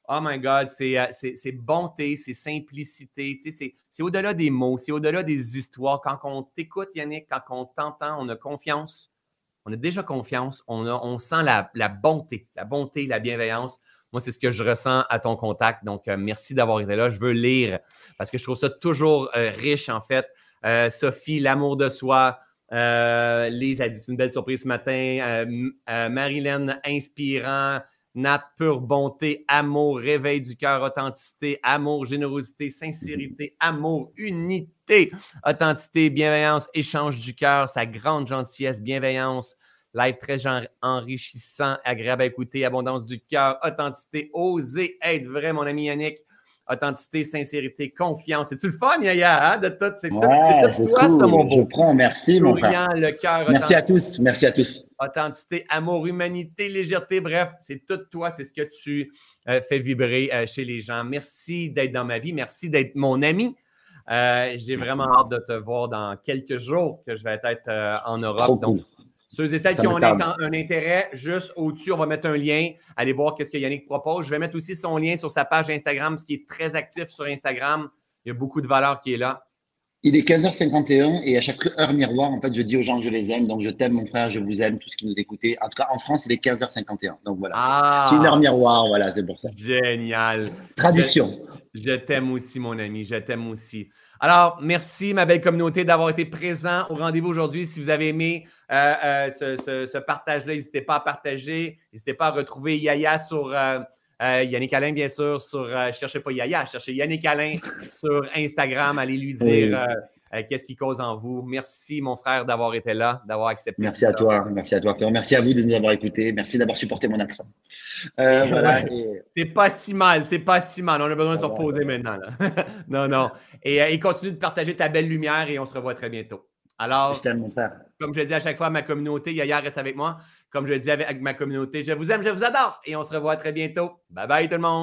oh my God, c'est bonté, c'est simplicité. C'est au-delà des mots, c'est au-delà des histoires. Quand on t'écoute, Yannick, quand on t'entend, on a confiance. On a déjà confiance. On, on sent la, la, bonté, la bonté, la bienveillance. Moi, c'est ce que je ressens à ton contact. Donc, merci d'avoir été là. Je veux lire parce que je trouve ça toujours riche, en fait. Euh, Sophie, l'amour de soi. Euh, Lise a dit une belle surprise ce matin. Euh, Marilyn, inspirant. Nat, pure bonté, amour, réveil du cœur, authenticité, amour, générosité, sincérité, amour, unité, authenticité, bienveillance, échange du cœur, sa grande gentillesse, bienveillance, live très enrichissant, agréable à écouter, abondance du cœur, authenticité, oser être vrai, mon ami Yannick, authenticité, sincérité, confiance. C'est-tu le fun, Yaya, hein, de tout? C'est tout, toi, ça, mon beau. Je prends, merci, mon le cœur. Merci à tous, merci à tous. Authenticité, amour, humanité, légèreté, bref, c'est tout toi, c'est ce que tu euh, fais vibrer euh, chez les gens. Merci d'être dans ma vie, merci d'être mon ami. Euh, J'ai vraiment hâte de te voir dans quelques jours que je vais être en Europe. Donc, ceux et celles qui ont un, intérêt, juste au-dessus, on va mettre un lien. Allez voir qu'est-ce que Yannick propose. Je vais mettre aussi son lien sur sa page Instagram, ce qui est très actif sur Instagram. Il y a beaucoup de valeur qui est là. Il est 15h51 et à chaque heure miroir, en fait, je dis aux gens que je les aime. Donc, je t'aime, mon frère, je vous aime, tout ce qui nous écoutez. En tout cas, en France, il est 15h51. Donc, voilà. Ah, c'est une heure miroir, voilà, c'est pour ça. Génial. Tradition. je t'aime aussi, mon ami. Je t'aime aussi. Alors, merci, ma belle communauté, d'avoir été présent au rendez-vous aujourd'hui. Si vous avez aimé euh, euh, ce, partage-là, n'hésitez pas à partager. N'hésitez pas à retrouver Yaya sur euh, Yannick Alain, bien sûr, sur cherchez pas Yaya, cherchez Yannick Alain sur Instagram. Allez lui dire qu'est-ce qui cause en vous? Merci, mon frère, d'avoir été là, d'avoir accepté. Merci à toi, merci à toi. Merci à vous de nous avoir écoutés. Merci d'avoir supporté mon accent. C'est pas si mal, c'est pas si mal. On a besoin de se reposer maintenant. non, non. Et, et continue de partager ta belle lumière et on se revoit très bientôt. Alors, je mon frère. Comme je dis à chaque fois à ma communauté, Yaya reste avec moi. Comme je dis avec ma communauté, je vous aime, je vous adore. Et on se revoit très bientôt. Bye bye tout le monde.